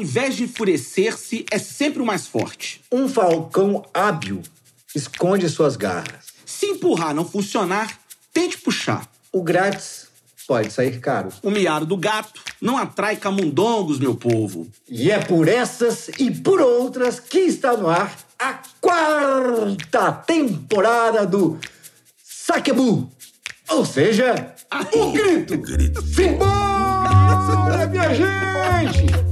ao invés de enfurecer-se, é sempre o mais forte. Um falcão hábil esconde suas garras. Se empurrar não funcionar, tente puxar. O grátis pode sair caro. O miado do gato não atrai camundongos, meu povo. E é por essas e por outras que está no ar a quarta temporada do Sakebu. Ou seja, o grito. grito. Simbora, minha gente!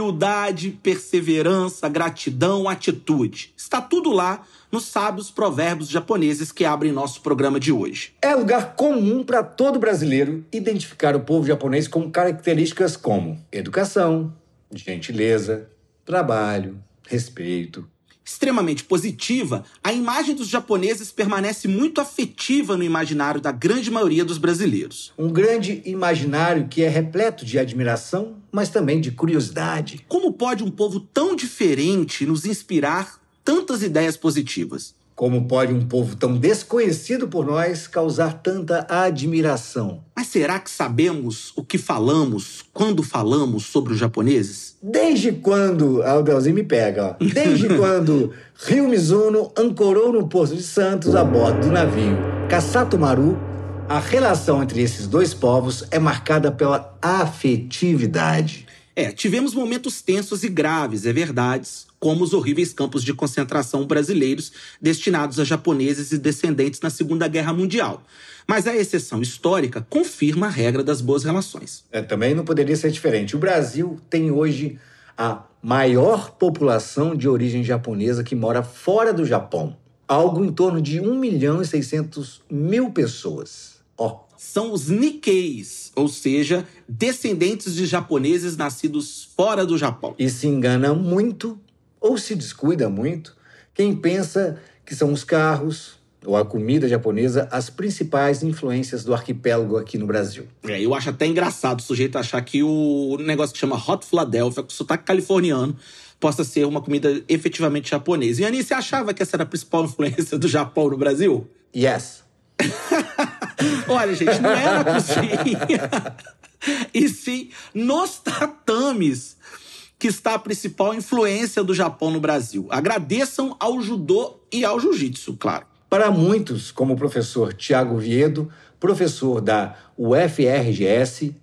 Humildade, perseverança, gratidão, atitude. Está tudo lá nos sábios provérbios japoneses que abrem nosso programa de hoje. É lugar comum para todo brasileiro identificar o povo japonês com características como educação, gentileza, trabalho, respeito. Extremamente positiva, a imagem dos japoneses permanece muito afetiva no imaginário da grande maioria dos brasileiros. Um grande imaginário que é repleto de admiração, mas também de curiosidade. Como pode um povo tão diferente nos inspirar tantas ideias positivas? Como pode um povo tão desconhecido por nós causar tanta admiração? Mas será que sabemos o que falamos quando falamos sobre os japoneses? Desde quando, ah, o me pega, ó. Desde quando Rio Mizuno ancorou no Porto de Santos a bordo do navio Kasato Maru, a relação entre esses dois povos é marcada pela afetividade. É, tivemos momentos tensos e graves, é verdade, como os horríveis campos de concentração brasileiros destinados a japoneses e descendentes na Segunda Guerra Mundial. Mas a exceção histórica confirma a regra das boas relações. É, também não poderia ser diferente. O Brasil tem hoje a maior população de origem japonesa que mora fora do Japão. Algo em torno de 1 milhão e 600 mil pessoas. Ó, São os Nikkeis, ou seja, descendentes de japoneses nascidos fora do Japão. e se engana muito ou se descuida muito quem pensa que são os carros ou a comida japonesa as principais influências do arquipélago aqui no Brasil. É, eu acho até engraçado o sujeito achar que o negócio que chama Hot Philadelphia, com sotaque californiano, possa ser uma comida efetivamente japonesa. E Ani, você achava que essa era a principal influência do Japão no Brasil? Yes. Olha, gente, não é na cozinha. e sim nos tatames que está a principal influência do Japão no Brasil. Agradeçam ao judô e ao jiu-jitsu, claro. Para muitos, como o professor Tiago Viedo, professor da UFRGS,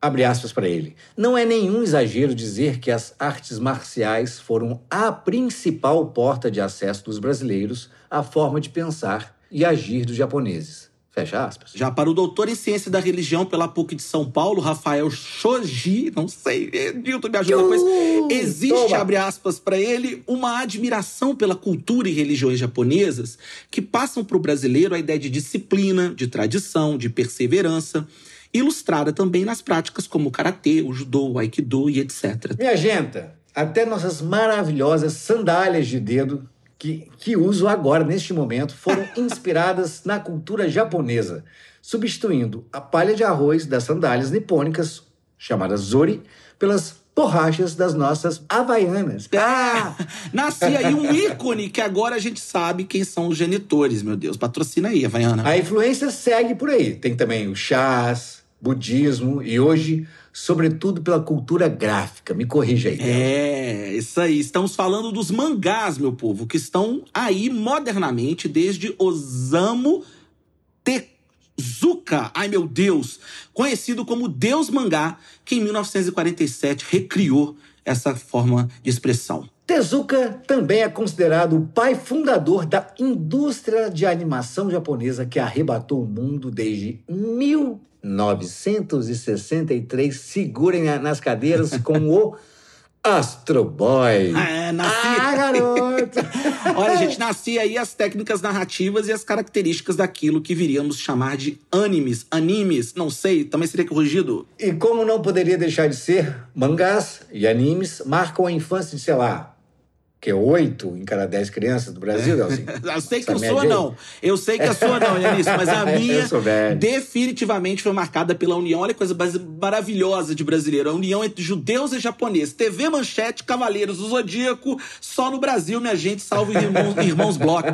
abre aspas para ele. Não é nenhum exagero dizer que as artes marciais foram a principal porta de acesso dos brasileiros à forma de pensar e agir dos japoneses. Fecha aspas. Já para o doutor em ciência da religião pela PUC de São Paulo, Rafael Shoji, não sei, Nilton me ajuda depois. Existe, Toma. abre aspas para ele, uma admiração pela cultura e religiões japonesas que passam para o brasileiro a ideia de disciplina, de tradição, de perseverança, ilustrada também nas práticas como o karatê, o judô, o aikido e etc. Minha gente, até nossas maravilhosas sandálias de dedo que, que uso agora, neste momento, foram inspiradas na cultura japonesa, substituindo a palha de arroz das sandálias nipônicas, chamadas zori, pelas borrachas das nossas havaianas. Ah, nascia aí um ícone que agora a gente sabe quem são os genitores, meu Deus. Patrocina aí, Havaiana. A influência segue por aí. Tem também o chás, budismo e hoje, sobretudo pela cultura gráfica. Me corrija aí. É, isso aí. Estamos falando dos mangás, meu povo, que estão aí modernamente desde Osamu Tezuka. Ai, meu Deus! Conhecido como Deus Mangá, que em 1947 recriou essa forma de expressão. Tezuka também é considerado o pai fundador da indústria de animação japonesa que arrebatou o mundo desde 1963. Segurem na- nas cadeiras com o Astro Boy. É, nasci... Ah, garoto! Olha, gente, nascia aí as técnicas narrativas e as características daquilo que viríamos chamar de animes, animes, não sei, também seria corrigido. E como não poderia deixar de ser, mangás e animes marcam a infância de, sei lá, que é oito em cada dez crianças do Brasil, Delzinho? Eu sei que Essa a sua aí? não. Eu sei que a sua não, Yanis, mas a minha sou definitivamente foi marcada pela união. Olha que coisa maravilhosa de brasileiro. A união entre judeus e japoneses. TV Manchete, Cavaleiros do Zodíaco. Só no Brasil, minha gente, salve irmãos, irmãos Bloch.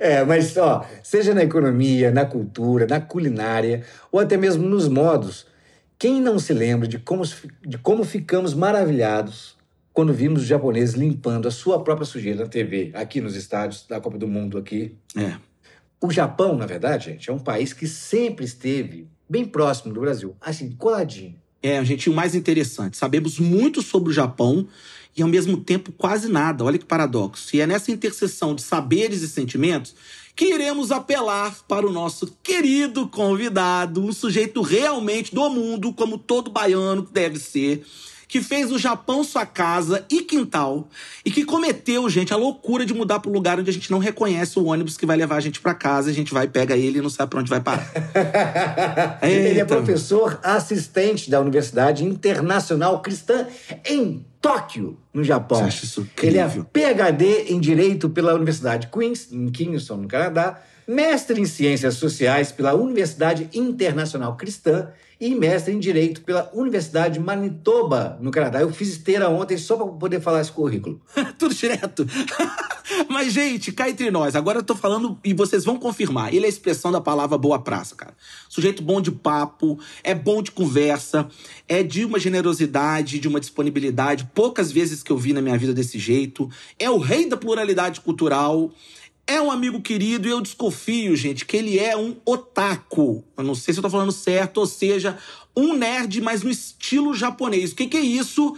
É, mas ó, seja na economia, na cultura, na culinária ou até mesmo nos modos, quem não se lembra de como, de como ficamos maravilhados quando vimos os japoneses limpando a sua própria sujeira na TV, aqui nos estádios da Copa do Mundo aqui. É. O Japão, na verdade, gente, é um país que sempre esteve bem próximo do Brasil, assim, coladinho. É, gente, o mais interessante. Sabemos muito sobre o Japão e, ao mesmo tempo, quase nada. Olha que paradoxo. E é nessa interseção de saberes e sentimentos que iremos apelar para o nosso querido convidado, um sujeito realmente do mundo, como todo baiano que deve ser, que fez o Japão sua casa e quintal e que cometeu, gente, a loucura de mudar para um lugar onde a gente não reconhece o ônibus que vai levar a gente para casa, a gente vai, pega ele e não sabe para onde vai parar. Ele é professor assistente da Universidade Internacional Cristã em Tóquio, no Japão. Você acha isso Ele é incrível? PhD em Direito pela Universidade Queen's, em Kingston, no Canadá, mestre em Ciências Sociais pela Universidade Internacional Cristã e mestre em Direito pela Universidade Manitoba, no Canadá. Eu fiz esteira ontem só para poder falar esse currículo. Tudo direto. Mas, gente, cá entre nós. Agora eu tô falando e vocês vão confirmar. Ele é a expressão da palavra boa praça, cara. Sujeito bom de papo, é bom de conversa, é de uma generosidade, de uma disponibilidade. Poucas vezes que eu vi na minha vida desse jeito. É o rei da pluralidade cultural. É um amigo querido e eu desconfio, gente, que ele é um otaku. Eu não sei se eu tô falando certo, ou seja, um nerd, mas no estilo japonês. O que, que é isso?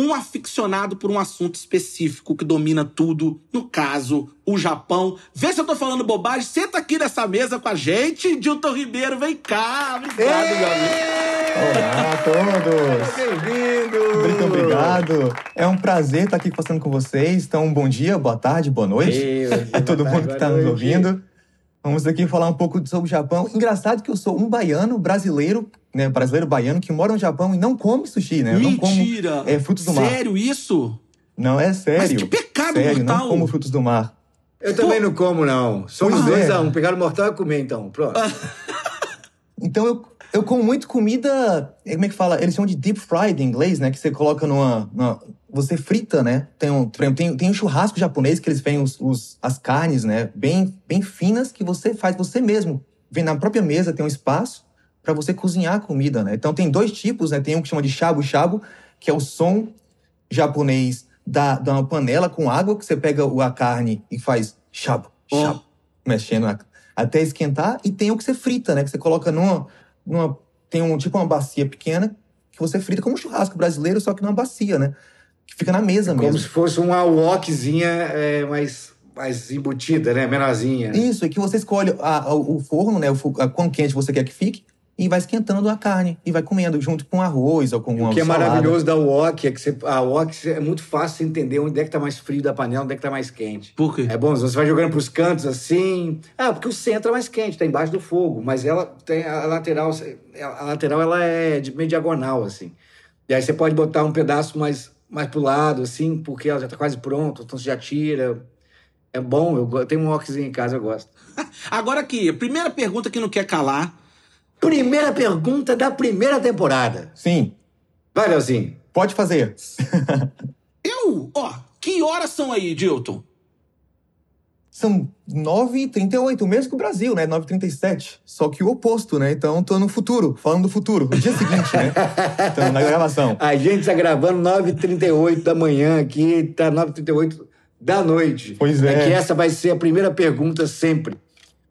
Um aficionado por um assunto específico que domina tudo, no caso, o Japão. Vê se eu tô falando bobagem, senta aqui nessa mesa com a gente. Dilton Ribeiro, vem cá. Obrigado, meu amigo. Olá a todos! Bem-vindo! Muito obrigado. É um prazer estar aqui conversando com vocês. Então, bom dia, boa tarde, boa noite Ei, a todo boa mundo tarde, que está nos ouvindo. Vamos aqui falar um pouco sobre o Japão. Engraçado que eu sou um baiano brasileiro, né, brasileiro baiano que mora no Japão e não come sushi, né? Não como Mentira. é, frutos do mar. Sério isso? Não é sério. Mas que pecado sério, mortal. não como frutos do mar. Eu também não como, não. Somos dois é. a um. Pegaram o mortal e comer, então. Pronto. Então eu, eu como muito comida, eh, como é que fala? Eles chamam de deep fried em inglês, né? Que você coloca numa. numa- você frita, né? Tem um, por exemplo, tem, tem um churrasco japonês que eles vêm os, os- as carnes, né? Bem, bem finas que você faz você mesmo. Vem na própria mesa, tem um espaço para você cozinhar a comida, né? Então tem dois tipos, né? Tem um que chama de shabu shabu, que é o som japonês da, da uma panela com água, que você pega a carne e faz shabu, shabu, mexendo a- até esquentar. E tem o que você frita, né? Que você coloca numa, numa. Tem um tipo uma bacia pequena que você frita como um churrasco brasileiro, só que numa bacia, né? Que fica na mesa Como mesmo. se fosse uma wokzinha é, mais, mais embutida, né? Menorzinha. Isso, e que você escolhe a- a- o forno, né? O, a, quão quente você quer que fique, e vai esquentando a carne. E vai comendo junto com arroz ou com uma O que é salada. maravilhoso da wok é que você, a wok é muito fácil você entender onde é que tá mais frio da panela, onde é que tá mais quente. Por quê? É bom, você vai jogando pros cantos assim. Ah, porque o centro é mais quente, tá embaixo do fogo. Mas ela tem a lateral, a lateral ela é de meio diagonal, assim. E aí você pode botar um pedaço mais, mais pro lado, assim, porque ela já tá quase pronta, então você já tira. É bom, eu, eu tenho um wokzinho em casa, eu gosto. Agora aqui, a primeira pergunta que não quer calar. Primeira pergunta da primeira temporada. Sim, Vai, Leozinho. pode fazer. Eu, ó, que horas são aí, Dilton? São 9h38, o mesmo que o Brasil, né? 9h37. Só que o oposto, né? Então, tô no futuro, falando do futuro. No dia seguinte, né? Então, na gravação. A gente tá gravando 9h38 da manhã aqui, tá 9h38 da noite. Pois é. que essa vai ser a primeira pergunta sempre.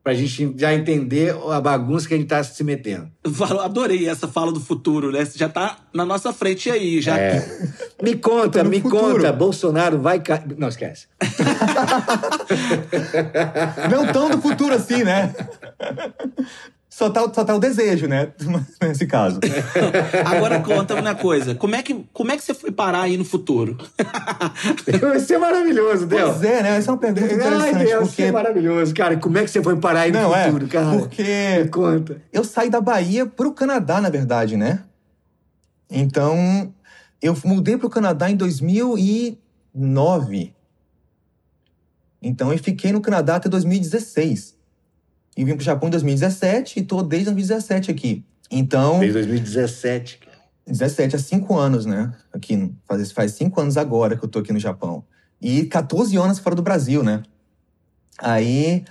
Pra gente já entender a bagunça que a gente tá se metendo. Falo- Adorei essa fala do futuro, né? Você já tá na nossa frente aí, já. Me conta, me futuro. conta, Bolsonaro vai cair. Não, esquece. Não tão do futuro assim, né? Só tá, só tá o desejo, né? Nesse caso. Agora conta uma coisa. Como é, que, como é que você foi parar aí no futuro? Vai ser maravilhoso, Del. Pois é, né? Essa é uma pergunta Ai, interessante. Deus, vai porque... ser maravilhoso. Cara, como é que você foi parar aí no Não, é. futuro, cara? Me Porque conta. eu saí da Bahia pro Canadá, na verdade, né? Então, eu mudei pro Canadá em 2000 e 2009. Então eu fiquei no Canadá até 2016. E vim pro Japão em 2017 e tô desde 2017 aqui. Então, Desde 2017. cara. 17 há cinco anos, né? Aqui, faz, faz cinco anos agora que eu tô aqui no Japão. E 14 anos fora do Brasil, né? Aí,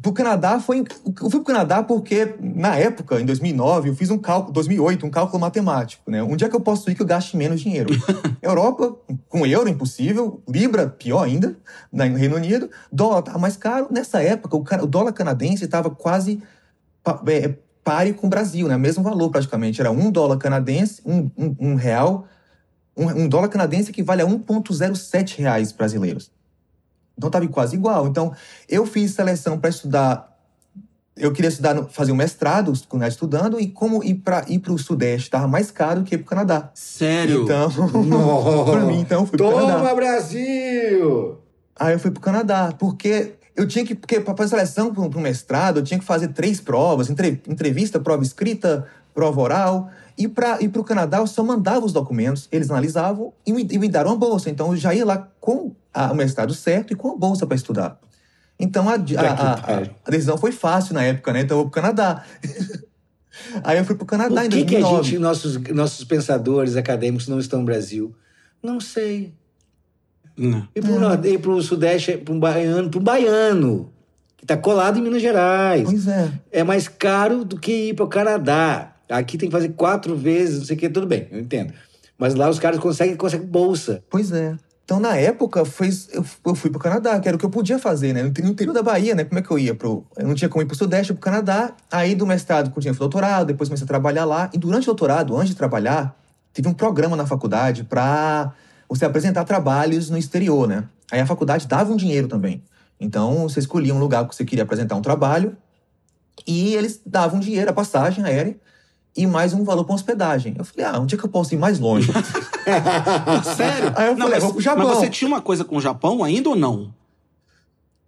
pro Canadá foi. Eu fui pro Canadá porque, na época, em 2009, eu fiz um cálculo, 2008, um cálculo matemático, né? Onde é que eu posso ir que eu gaste menos dinheiro? Europa, com euro, impossível. Libra, pior ainda, na- no Reino Unido. Dólar tava mais caro. Nessa época, o, o dólar canadense estava quase é, pare com o Brasil, né? Mesmo valor praticamente. Era um dólar canadense, um, um, um real. Um, um dólar canadense equivale a 1,07 reais brasileiros. Então estava quase igual. Então eu fiz seleção para estudar. Eu queria estudar, fazer um mestrado, continuar estudando, e como ir para ir o Sudeste estava mais caro do que ir para o Canadá. Sério? Então, para mim, então eu fui para o Canadá. Toma, Brasil! Aí eu fui pro Canadá, porque eu tinha que, porque para fazer seleção para um mestrado, eu tinha que fazer três provas, entre- entrevista, prova escrita, prova oral. E para ir pro Canadá, eu só mandava os documentos, eles analisavam e me, e me deram uma bolsa. Então eu já ia lá com a- o mestrado certo e com a bolsa para estudar. Então a, a- a- a- a decisão foi fácil na época, né? Então eu vou pro Canadá. Aí eu fui pro Canadá Por em que, que a 2009. gente, nossos, nossos pensadores acadêmicos não estão no Brasil? Não sei. Não. E e pro Sudeste, para um baiano, para um baiano, que está colado em Minas Gerais. Pois é. É mais caro do que ir para o Canadá. Aqui tem que fazer quatro vezes, não sei o que, tudo bem, eu entendo. Mas lá os caras conseguem, conseguem bolsa. Pois é. Então, na época, foi, eu, eu fui pro Canadá, que era o que eu podia fazer, né? No inter- no interior da Bahia, né? Como é que eu ia pro... Eu não tinha como ir pro Sudeste, eu pro Canadá. Aí, do mestrado, continuei pro doutorado, depois comecei a trabalhar lá. E durante o doutorado, antes de trabalhar, teve um programa na faculdade pra você apresentar trabalhos no exterior, né? Aí a faculdade dava um dinheiro também. Então, você escolhia um lugar que você queria apresentar um trabalho e eles davam dinheiro, a passagem aérea e mais um valor pra hospedagem. Eu falei, ah, onde é que eu posso ir mais longe? Sério? Aí eu não, falei, mas, vou pro Japão. mas você tinha uma coisa com o Japão ainda ou não?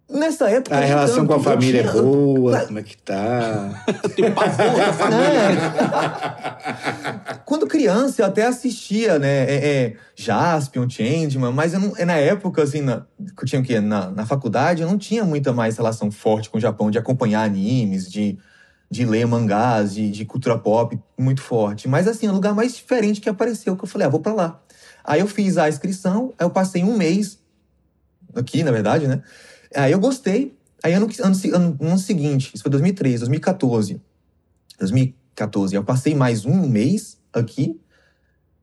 Nessa época. A relação tanto. com a família tinha- é boa, como é que tá? Eu tenho pavor da família. É. Quando criança, eu até assistia, né? É, é, Jaspion, Changeman, mas eu não, é na época, assim, na, que eu tinha o quê? Na, na faculdade, eu não tinha muita mais relação forte com o Japão, de acompanhar animes, de, de ler mangás, de, de cultura pop muito forte. Mas, assim, o lugar mais diferente que apareceu, que eu falei, ah, vou pra lá. Aí eu fiz a inscrição, aí eu passei um mês aqui, na verdade, né? Aí eu gostei. Aí ano, ano, ano, ano seguinte, isso foi 2013, 2014. 2014, eu passei mais um mês aqui.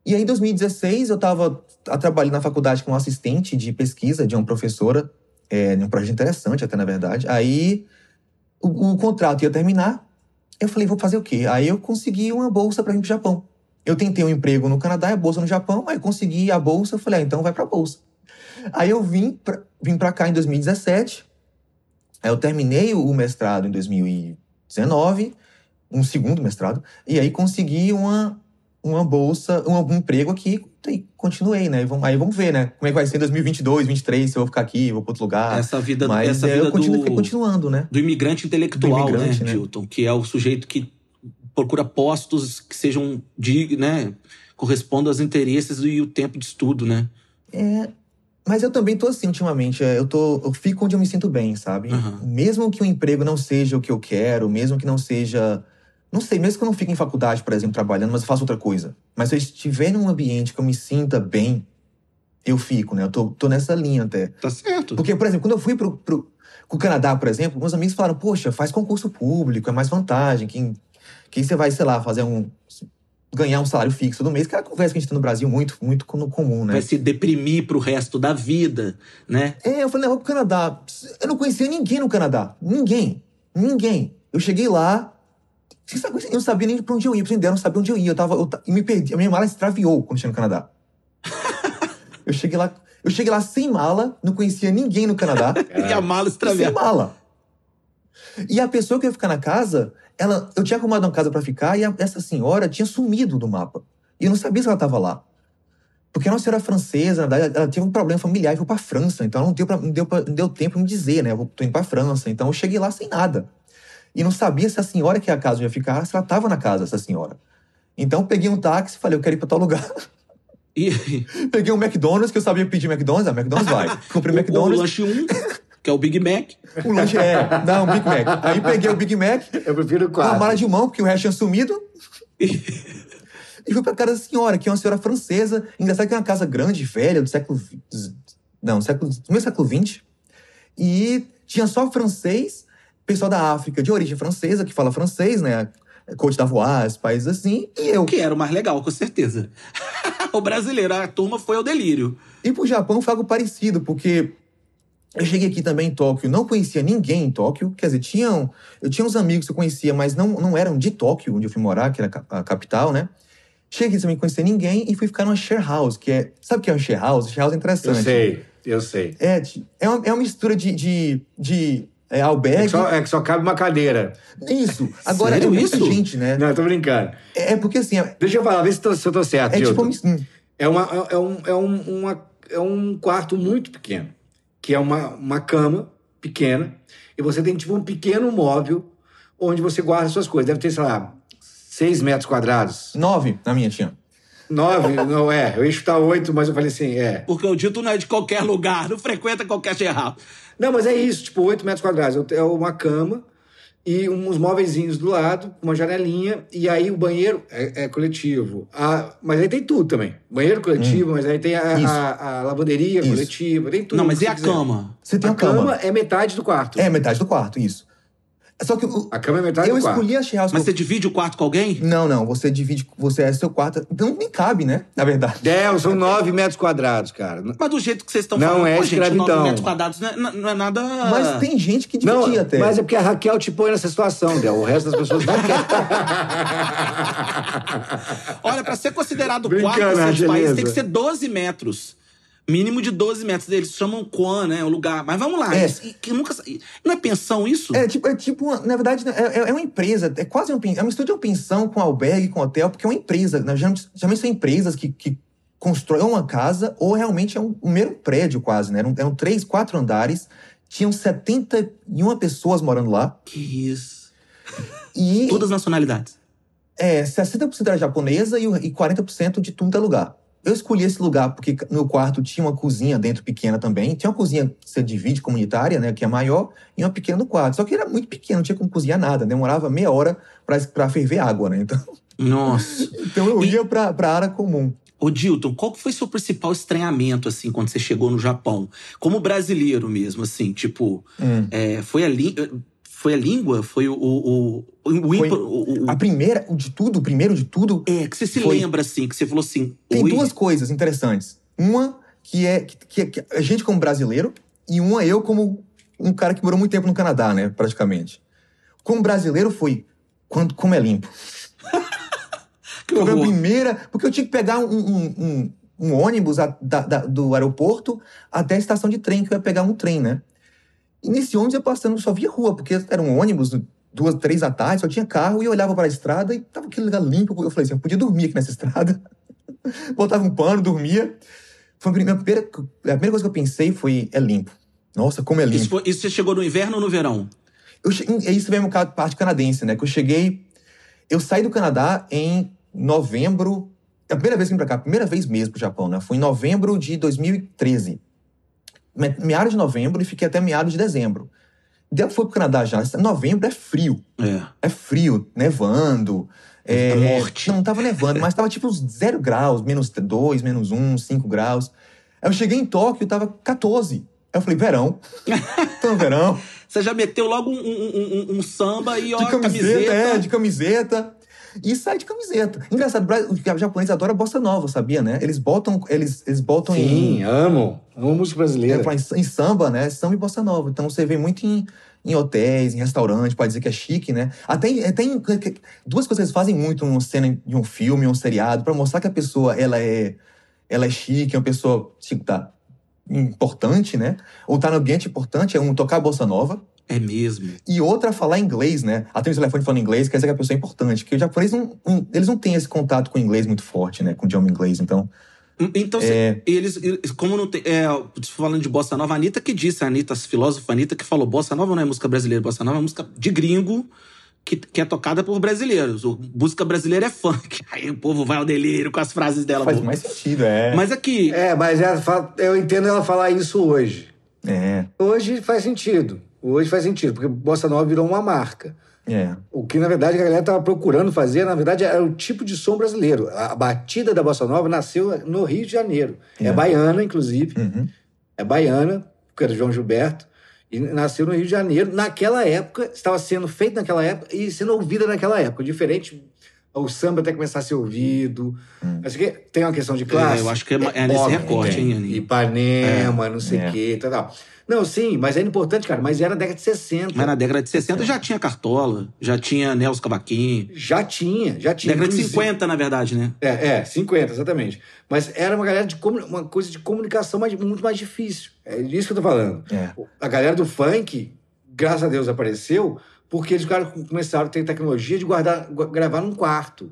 E aí, em 2016, eu estava trabalhando na faculdade como assistente de pesquisa de uma professora, é, um projeto interessante até, na verdade. Aí, o, o contrato ia terminar. Eu falei, vou fazer o quê? Aí eu consegui uma bolsa para ir pro Japão. Eu tentei um emprego no Canadá e a bolsa no Japão, aí consegui a bolsa. Eu falei, ah, então vai pra bolsa. Aí eu vim pra, vim pra cá em 2017. Aí eu terminei o mestrado em 2019, um segundo mestrado, e aí consegui uma, uma bolsa, um, um emprego aqui e continuei, né? Vamos- Aí vamos ver, né? Como é que vai ser em 2022, 2023, se eu vou ficar aqui, vou pra outro lugar. Essa vida, Mas essa vida eu continuo, do, continuando, né? do imigrante intelectual, Do imigrante, né, né? Dilton? Que é o sujeito que procura postos que sejam de, né, correspondam aos interesses e o tempo de estudo, né? É, mas eu também tô assim ultimamente. é, Eu, tô, eu fico onde eu me sinto bem, sabe? Aham. Mesmo que o emprego não seja o que eu quero, mesmo que não seja. Não sei, mesmo que eu não fique em faculdade, por exemplo, trabalhando, mas eu faço outra coisa. Mas se eu estiver num ambiente que eu me sinta bem, eu fico, né? Eu tô, tô nessa linha até. Tá certo. Porque, por exemplo, quando eu fui pro, pro, pro Canadá, por exemplo, meus amigos falaram, poxa, faz concurso público, é mais vantagem. Quem, quem você vai, sei lá, fazer um. ganhar um salário fixo do mês, que é a conversa que a gente tem no Brasil muito, muito co- comum, né? Vai se deprimir pro resto da vida, né? É, eu falei, não, eu vou pro Canadá. Eu não conhecia ninguém no Canadá. Ninguém. Ninguém. Eu cheguei lá. Eu não sabia nem pra onde eu ia. Pra você entender, eu não sabia onde eu ia. Eu tava. Eu, eu me perdi. A minha mala extraviou quando cheguei no Canadá. eu cheguei lá. Eu cheguei lá sem mala, não conhecia ninguém no Canadá. E a mala e sem mala. E a pessoa que ia ficar na casa, ela, eu tinha arrumado uma casa pra ficar e a- essa senhora tinha sumido do mapa. E eu não sabia se ela tava lá. Porque a nossa senhora francesa, na verdade, ela tinha um problema familiar e foi pra França. Então ela não deu, pra, não deu, pra- não deu tempo de me dizer, né? Eu tô indo pra França. Então eu cheguei lá sem nada. E não sabia se a senhora que a casa ia ficar, se ela tava na casa, essa senhora. Então eu peguei um táxi e falei, eu quero ir pra tal lugar. E Peguei um McDonald's, que eu sabia pedir McDonald's. Ah, McDonald's vai. Comprei o, o McDonald's. lanche 1, que é o Big Mac. O lanche é. Não, Big Mac. Aí peguei o Big Mac, Eu prefiro com a mala quatro. de mão, porque o resto tinha sumido. E fui pra casa da senhora, que é uma senhora francesa. Engraçado que é uma casa grande, velha, do século. Não, do século, do meio século XX. E tinha só francês, pessoal da África de origem francesa, que fala francês, né? Côte d'Ivoire, países assim. E eu. Que era o mais legal, com certeza. o brasileiro, a turma foi ao delírio. E pro Japão foi algo parecido, porque eu cheguei aqui também em Tóquio, não conhecia ninguém em Tóquio. Quer dizer, tinham, eu tinha uns amigos que eu conhecia, mas não, não eram de Tóquio, onde eu fui morar, que era a ca- a capital, né? Cheguei sem conhecer ninguém e fui ficar numa share house, que é. Sabe o que é uma share house? Share house é Eu interessante. sei, eu sei. É, é, uma, é uma mistura de, de, de é, É albergue. que, só, é que só cabe uma cadeira. Isso. Agora Sério é muita isso? gente, né? Não, eu tô brincando. É, é porque assim, é, Deixa eu falar, vê se, tô- se eu tô certo, é tipo. Dilton. hum, É, uma, é, um, é, um, uma- é um quarto muito pequeno, que é uma, uma cama pequena, e você tem tipo um pequeno móvel onde você guarda suas coisas. Deve ter, sei lá, seis metros quadrados. Nove na minha tinha. Nove, não é. Eu ia chutar oito, mas eu falei assim, é. Porque o dito não é de qualquer lugar, não frequenta qualquer geral. Não, mas é isso, tipo, oito metros quadrados. Eu- É uma cama e uns móveizinhos do lado, uma janelinha, e aí o banheiro é, é coletivo. A- mas aí tem tudo também. Banheiro coletivo, mas aí tem a, a- a lavanderia Isso. coletiva, tem tudo. não, mas e a quiser. cama? Você tem a cama. cama é metade do quarto. É, metade do quarto, isso. Só que o- A cama é metade eu do quarto. escolhi a share house. Mas você divide o quarto com alguém? Não, não. Você divide. Você é seu quarto. Então nem cabe, né? Na verdade. É, são nove metros quadrados, cara. Mas do jeito que vocês estão Não falando, é pô, gente, escravidão. 9 metros quadrados não é, não é nada... Mas tem gente que Não, dividia até. mas é porque a Raquel te põe nessa situação, Del. O resto das pessoas não quer. Olha, pra ser considerado Brincando, quarto Angeleza. países, tem que ser 12 metros. Mínimo de 12 metros. Eles chamam Kwan, né? O lugar. Mas vamos lá. É. isso- que nunca... Não é pensão isso? É tipo, é tipo na verdade, é, é- é uma empresa, é quase um, é uma mistura de uma pensão com albergue, com hotel, porque é uma empresa. né? Geralmente, geralmente são empresas que, que constroem uma casa ou realmente é um, um mero prédio quase, né? Eram, eram três, quatro andares, tinham 71 pessoas morando lá Que isso. e Todas as nacionalidades. é, 60% era japonesa e, e 40% de tudo é lugar. Eu escolhi esse lugar porque no quarto tinha uma cozinha dentro pequena também. Tinha uma cozinha que você divide comunitária, né, que é maior, e uma pequena no quarto. Só que era muito pequeno, não tinha como cozinhar nada. Demorava meia hora pra, pra ferver água, né? Então, Nossa. então eu ia pra, pra área comum. Ô, Dilton, qual que foi seu principal estranhamento, assim, quando você chegou no Japão? Como brasileiro mesmo, assim, tipo... Hum. é, foi, a li... foi a língua? Foi o... o, o, o, Foi o- o- A primeira, o de tudo, o primeiro de tudo, É, que você se Foi. lembra, assim, que você falou assim... tem Oi, duas coisas interessantes. Uma que é que, que, a gente como brasileiro e uma eu como um cara que morou muito tempo no Canadá, né, praticamente. Como brasileiro foi quando como é limpo. que Foi a primeira, porque eu tinha que pegar um, um- um- um ônibus a- da- da- do aeroporto até a estação de trem, que eu ia pegar um trem, né? E nesse ônibus eu passando, só via rua, porque era um ônibus, duas, três da tarde, só tinha carro, e eu olhava para a estrada e tava aquele lugar limpo. Eu falei assim, eu podia dormir aqui nessa estrada. Botava um pano, dormia. Foi a primeira, a primeira, coisa que eu pensei foi, é limpo. Nossa, como é limpo. Isso, foi- isso você chegou no inverno ou no verão? Eu che... Isso a parte canadense, né? Que eu cheguei. Eu saí do Canadá em novembro. É a primeira vez que vim pra cá, a primeira vez mesmo pro Japão, né? Foi em novembro de 2013. Me- Meados de novembro e fiquei até meados de dezembro. Daí eu fui pro Canadá já. Novembro é frio. É. É frio, nevando. É, É morte. Não, tava nevando, mas tava tipo uns zero graus, menos dois, menos um, cinco graus. Aí eu cheguei em Tóquio, tava 14. Aí eu falei, verão. Tô no verão. Você já meteu logo um, um- um- um samba e ó, de camiseta, camiseta. é, de camiseta. E sai de camiseta. Engraçado, o Bra- o japonês adora bossa nova, sabia, né? Eles botam, eles, eles botam Sim, em, amo. Amo música é, brasileira. pra- em samba, né? Samba e bossa nova. Então você vê muito em, em hotéis, em restaurantes, pode dizer que é chique, né? Até, em- até em- duas coisas que eles fazem muito numa cena de um filme, um seriado, pra mostrar que a pessoa ela é, ela é chique, é uma pessoa tipo, tá importante, né? Ou tá no ambiente importante, é um tocar bossa nova. É mesmo. E outra falar inglês, né? Atender o telefone falando inglês, quer dizer que a pessoa é importante. Porque os japoneses não, eles não têm esse contato com o inglês muito forte, né? Com o idioma inglês. Então, Então, É. eles, eles- como não tem. É, falando de bossa nova, a Anitta que disse, a Anitta, a filósofa Anitta, que falou: bossa nova não é música brasileira, bossa nova é música de gringo que, que é tocada por brasileiros. O música brasileira é funk. Aí o povo vai ao delírio com as frases dela. Faz boa. mais sentido, é. Mas aqui, É, mas ela fala- eu entendo ela falar isso hoje. É, Hoje faz sentido. Hoje faz sentido, porque Bossa Nova virou uma marca. é. O que, na verdade, a galera estava procurando fazer, na verdade, era o tipo de som brasileiro. A batida da Bossa Nova nasceu no Rio de Janeiro. É, É. baiana, inclusive. Uhum. É baiana, porque era João Gilberto. E nasceu no Rio de Janeiro. Naquela época, estava sendo feito naquela época e sendo ouvida naquela época. Diferente, o samba até começar a ser ouvido. Acho que tem uma questão de classe. eu acho que é, é nesse óbvio, recorte, hein, Aninha? Ipanema, não sei o É. quê, tal, tal. Não, sim, mas é importante, cara. Mas era década de 60. Mas na década de 60 já tinha Cartola, já tinha Nelson Cavaquinho. Já tinha, já tinha. Década de Inclusive- 50, na verdade, né? É, é, 50, exatamente. Mas era uma galera de uma coisa de comunicação mais- muito mais difícil. É disso que eu tô falando. É. A galera do funk, graças a Deus, apareceu porque eles começaram a ter tecnologia de guardar, gu- gravar num quarto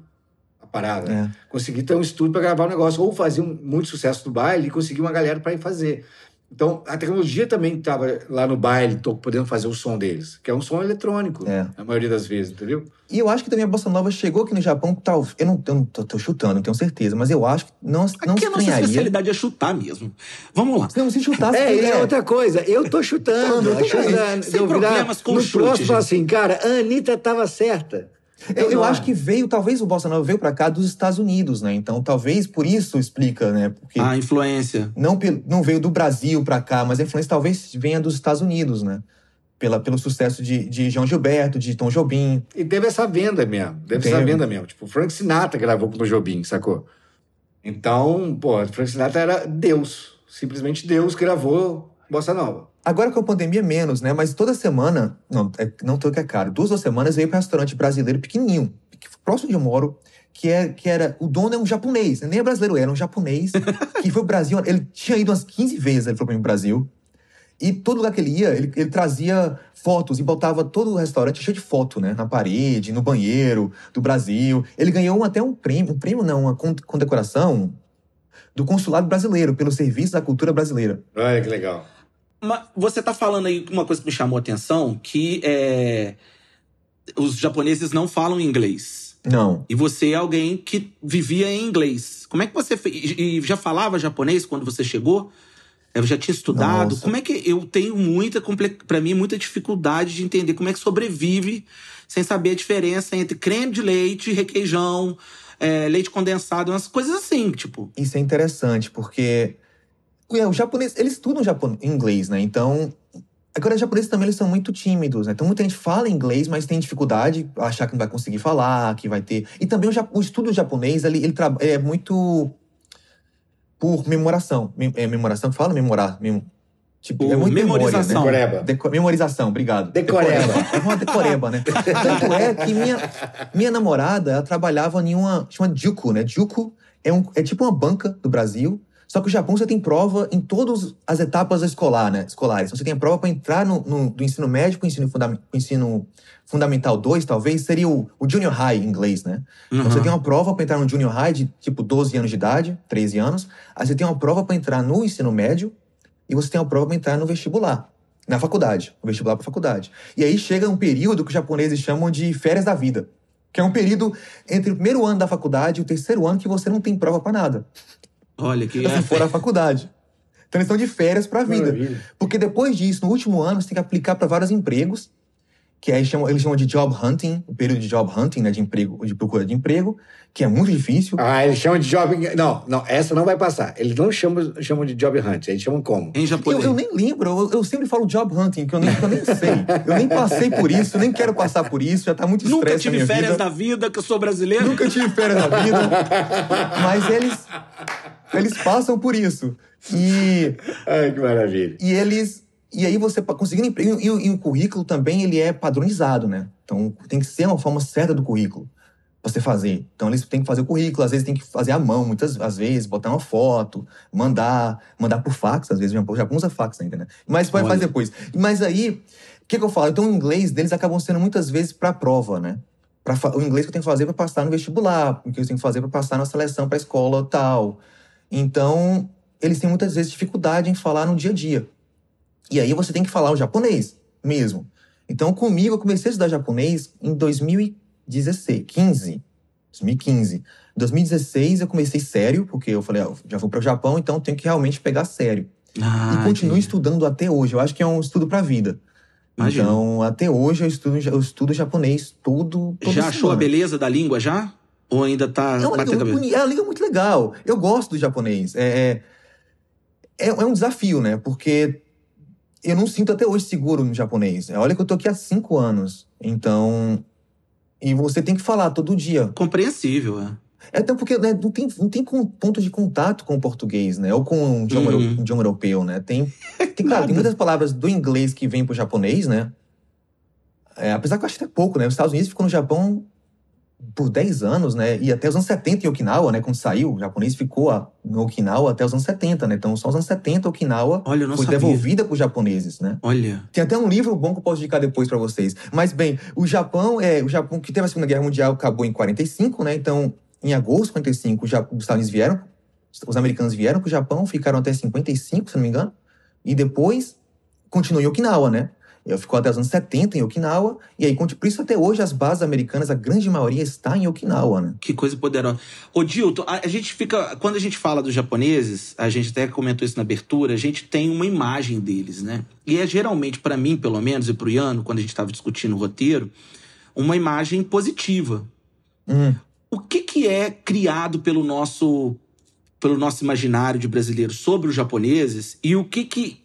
a parada. É. Conseguir ter um estúdio para gravar o negócio. Ou fazer um, muito sucesso no baile e conseguir uma galera para ir fazer. Então, a tecnologia também estava lá no baile, tô podendo fazer o som deles, que é um som eletrônico, É. na maioria das vezes, entendeu? E eu acho que também a Bossa Nova chegou aqui no Japão, tal, eu não, eu não tô, tô chutando, não tenho certeza, mas eu acho que não, não Aqui a nossa estranharia. especialidade é chutar mesmo. Vamos lá. Não se chutasse, É, é, é outra coisa, eu tô chutando. Eu a da- de Sem eu virar problemas com no chute, próximo falar gente. assim, cara, a Anitta tava certa. Eu, eu Não, acho que veio, talvez o Bossa Nova veio pra cá dos Estados Unidos, né? Então talvez por isso explica, né? Porque A influência. não, não veio do Brasil pra cá, mas a influência talvez venha dos Estados Unidos, né? Pela, pelo sucesso de, de João Gilberto, de Tom Jobim. E teve essa venda mesmo. Teve essa venda mesmo. Tipo, Frank Sinatra gravou com o Jobim, sacou? Então, pô, o Frank Sinatra era Deus. Simplesmente Deus gravou Bossa Nova. Agora com a pandemia, menos, né? Mas toda semana, não, é, não tô que é caro, duas ou semanas eu ia pra um restaurante brasileiro pequenininho, que- próximo de onde eu moro, que, é, que era. O dono é um japonês, nem é brasileiro, era um japonês, que foi pro Brasil. Ele tinha ido umas 15 vezes, ele foi pro Brasil. E todo lugar que ele ia, ele, ele trazia fotos e botava todo o restaurante cheio de foto, né? Na parede, no banheiro do Brasil. Ele ganhou um- até um prêmio, um prêmio não, uma con- condecoração do consulado brasileiro pelo serviço da cultura brasileira. Olha que legal. Mas você tá falando aí uma coisa que me chamou a atenção, que é, os japoneses não falam inglês. Não. E você é alguém que vivia em inglês. Como é que você fez? E já falava japonês quando você chegou? Eu já tinha estudado. Nossa. Como é que eu tenho muita para mim muita dificuldade de entender como é que sobrevive sem saber a diferença entre creme de leite, requeijão, é, leite condensado, umas coisas assim, tipo. Isso é interessante, porque é, o japonês, eles estudam japon... inglês, né? Então, agora os japoneses também eles são muito tímidos, né? Então muita gente fala inglês, mas tem dificuldade, achar que não vai conseguir falar, que vai ter. E também o, ja- o estudo japonês, ele, ele, tra- ele é muito por memoração. Mem- é memoração que fala? Memorar. mem- Tipo, é muito memorização. Memória, né? Decoreba. Deco- memorização, obrigado. Decoreba. É uma decoreba, né? Tanto é que minha, minha namorada, ela trabalhava em uma. chama Juku, né? Juku é, um, é tipo uma banca do Brasil. Só que o Japão você tem prova em todas as etapas escolar, né? escolares. Então, você tem a prova para entrar no, no- do ensino médio para o ensino, fundam, ensino fundamental 2, talvez, seria o, o junior high em inglês, né? Então você Uhum. tem uma prova para entrar no junior high de tipo 12 anos de idade, 13 anos. Aí você tem uma prova para entrar no ensino médio e você tem uma prova para entrar no vestibular, na faculdade, no vestibular para faculdade. E aí chega um período que os japoneses chamam de férias da vida, que é um período entre o primeiro ano da faculdade e o terceiro ano que você não tem prova para nada, Olha que se for a faculdade. Então eles estão de férias para a vida. Maravilha. Porque depois disso, no último ano, você tem que aplicar para vários empregos, que aí chamam, eles chamam de job hunting, o período de job hunting, né, de emprego, de procura de emprego, que é muito difícil. Ah, eles chamam de job. Não, não, essa não vai passar. Eles não chamam, chamam de job hunt, eles chamam como? em Eu, japonês. eu nem lembro, eu, eu sempre falo job hunting, que eu nem, que eu nem sei. Eu nem passei por isso, eu nem quero passar por isso, já tá muito Nunca estresse na tive minha férias vida. da vida, que eu sou brasileiro. Nunca tive férias na vida. Mas eles, eles passam por isso. E Ai, que maravilha. E eles. E aí você conseguindo emprego. E, o- e o currículo também ele é padronizado, né? Então tem que ser uma forma certa do currículo pra você fazer. Então eles têm que fazer o currículo, às vezes tem que fazer à mão, muitas às vezes, botar uma foto, mandar, mandar por fax, às vezes o Japão, usa fax ainda, né? Mas Olha. fazer depois. Mas aí, o que, que eu falo? Então o inglês deles acabam sendo muitas vezes pra prova, né? Pra, o inglês que eu tenho que fazer para passar no vestibular, o que eu tenho que fazer para passar na seleção para escola tal. Então, eles têm muitas vezes dificuldade em falar no dia a dia. E aí você tem que falar o japonês mesmo. Então, comigo, eu comecei a estudar japonês em 2016, 15, 2015. Em 2016, eu comecei sério, porque eu falei, ah, já vou para o Japão, então tenho que realmente pegar sério. Ah, e continuo entendi. estudando até hoje. Eu acho que é um estudo para a vida. Imagino. Então, até hoje eu estudo, eu estudo japonês todo, toda Já achou a beleza da língua já? Ou ainda tá É uma, batendo língua, cabeça? boni- é uma língua muito legal. Eu gosto do japonês. É, é, é, é um desafio, né? Porque eu não sinto até hoje seguro no japonês. Olha que eu tô aqui há cinco anos. Então. E você tem que falar todo dia. Compreensível, é. É até porque né, não, tem, não tem ponto de contato com o português, né? Ou com o idioma, Uhum. idioma europeu, né? Tem, tem, claro, tem muitas palavras do inglês que vêm pro japonês, né? É, apesar que eu acho até pouco, né? Os Estados Unidos ficou no Japão por 10 anos, né? E até os anos 70 em Okinawa, né? Quando saiu, o japonês ficou no Okinawa até os anos 70, né? Então, só os anos 70 Okinawa Olha, foi sabia. devolvida para os japoneses, né? Olha. Tem até um livro bom que eu posso indicar depois para vocês. Mas bem, o Japão é o Japão que teve a Segunda Guerra Mundial acabou em 45, né? Então, em agosto de 45, os Estados vieram, os americanos vieram para o Japão, ficaram até 55, se não me engano, e depois continuou em Okinawa, né? Eu ficou até os anos 70 em Okinawa, e aí, por isso até hoje as bases americanas, a grande maioria está em Okinawa, né? Que coisa poderosa. Ô, Dilton, a, a gente fica. Quando a gente fala dos japoneses, a gente até comentou isso na abertura, a gente tem uma imagem deles, né? E é geralmente, pra mim, pelo menos, e pro Iano, quando a gente estava discutindo o roteiro, uma imagem positiva. Hum. O que, que é criado pelo nosso, pelo nosso imaginário de brasileiro sobre os japoneses e o que, que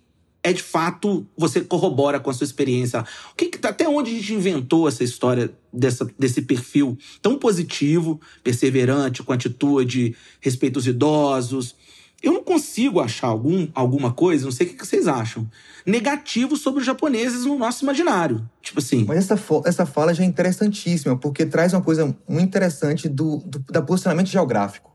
é de fato você corrobora com a sua experiência? O que, que até onde a gente inventou essa história dessa, desse perfil tão positivo, perseverante, com atitude, respeito aos idosos? Eu não consigo achar algum, alguma coisa, não sei o que, vocês acham, negativo sobre os japoneses no nosso imaginário. Tipo assim, Mas essa, essa fala já é interessantíssima, porque traz uma coisa muito interessante do, do da posicionamento geográfico.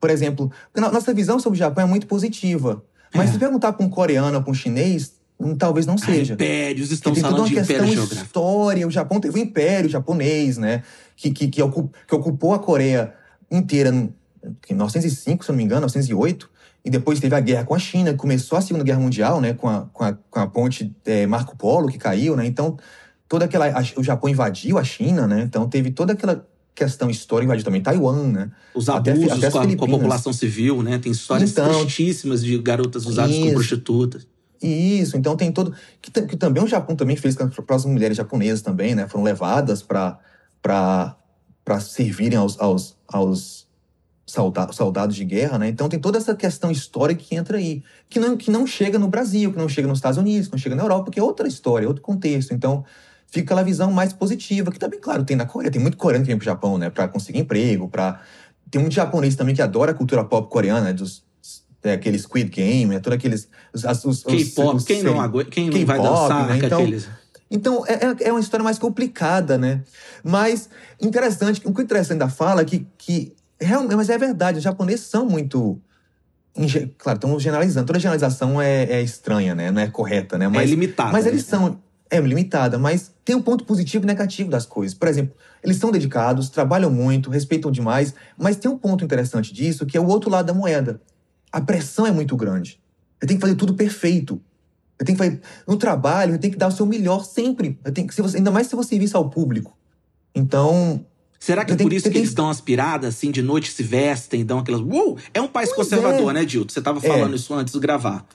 Por exemplo, nossa visão sobre o Japão é muito positiva. Mas É. se perguntar para um coreano ou para um chinês, hum, talvez não ah, seja. impérios, Porque estão toda falando uma de questão império história. O Japão teve um império japonês, né? Que, que, que, ocu- que ocupou a Coreia inteira em em 1905, se eu não me engano, 1908. E depois teve a guerra com a China. Começou a Segunda Guerra Mundial, né? Com a, com a, com a ponte eh, Marco Polo, que caiu, né? Então, toda aquela... a- o Japão invadiu a China, né? Então, teve toda aquela questão histórica. Também Taiwan, né? Os Até- abusos até as com, a, com a população civil, né? Tem histórias Então- tristíssimas de garotas usadas como Isso. prostitutas. Isso, então tem todo. Que, que também o Japão também fez com as próprias mulheres japonesas também, né? Foram levadas para servirem aos, aos, aos solda- soldados de guerra, né? Então tem toda essa questão histórica que entra aí. Que não, que não chega no Brasil, que não chega nos Estados Unidos, que não chega na Europa, que é outra história, outro contexto. Então fica aquela visão mais positiva, que também, claro, tem na Coreia. Tem muito coreano que vem pro Japão, né? Pra conseguir emprego, para Tem muito japonês também que adora a cultura pop coreana, né? Dos. É, aquele Squid Game, né? Todos aqueles. K-pop, quem não, quem não vai dançar né? Então, aqueles... então, é, é- é uma história mais complicada, né? Mas interessante, o que é interessante da fala é que, que realmente, mas é verdade, os japoneses são muito. Claro, estamos generalizando. Toda generalização é, é estranha, né? Não é correta, né? é Mas, limitado. mas né? eles são. É limitada, mas tem um ponto positivo e negativo das coisas. Por exemplo, eles são dedicados, trabalham muito, respeitam demais, mas tem um ponto interessante disso que é o outro lado da moeda. A pressão é muito grande. Ele tem que fazer tudo perfeito. Ele tem que fazer. No trabalho, ele tem que dar o seu melhor sempre. Ele tem que, se você, ainda mais se você serviço ao público. Então, Será que é Eu tenho- por isso eu que tenho- eles dão uma aspirada, assim, de noite se vestem, dão aquelas... Uou! É um país Pois conservador, é. né, Dilton? Você estava É. falando isso antes de gravar.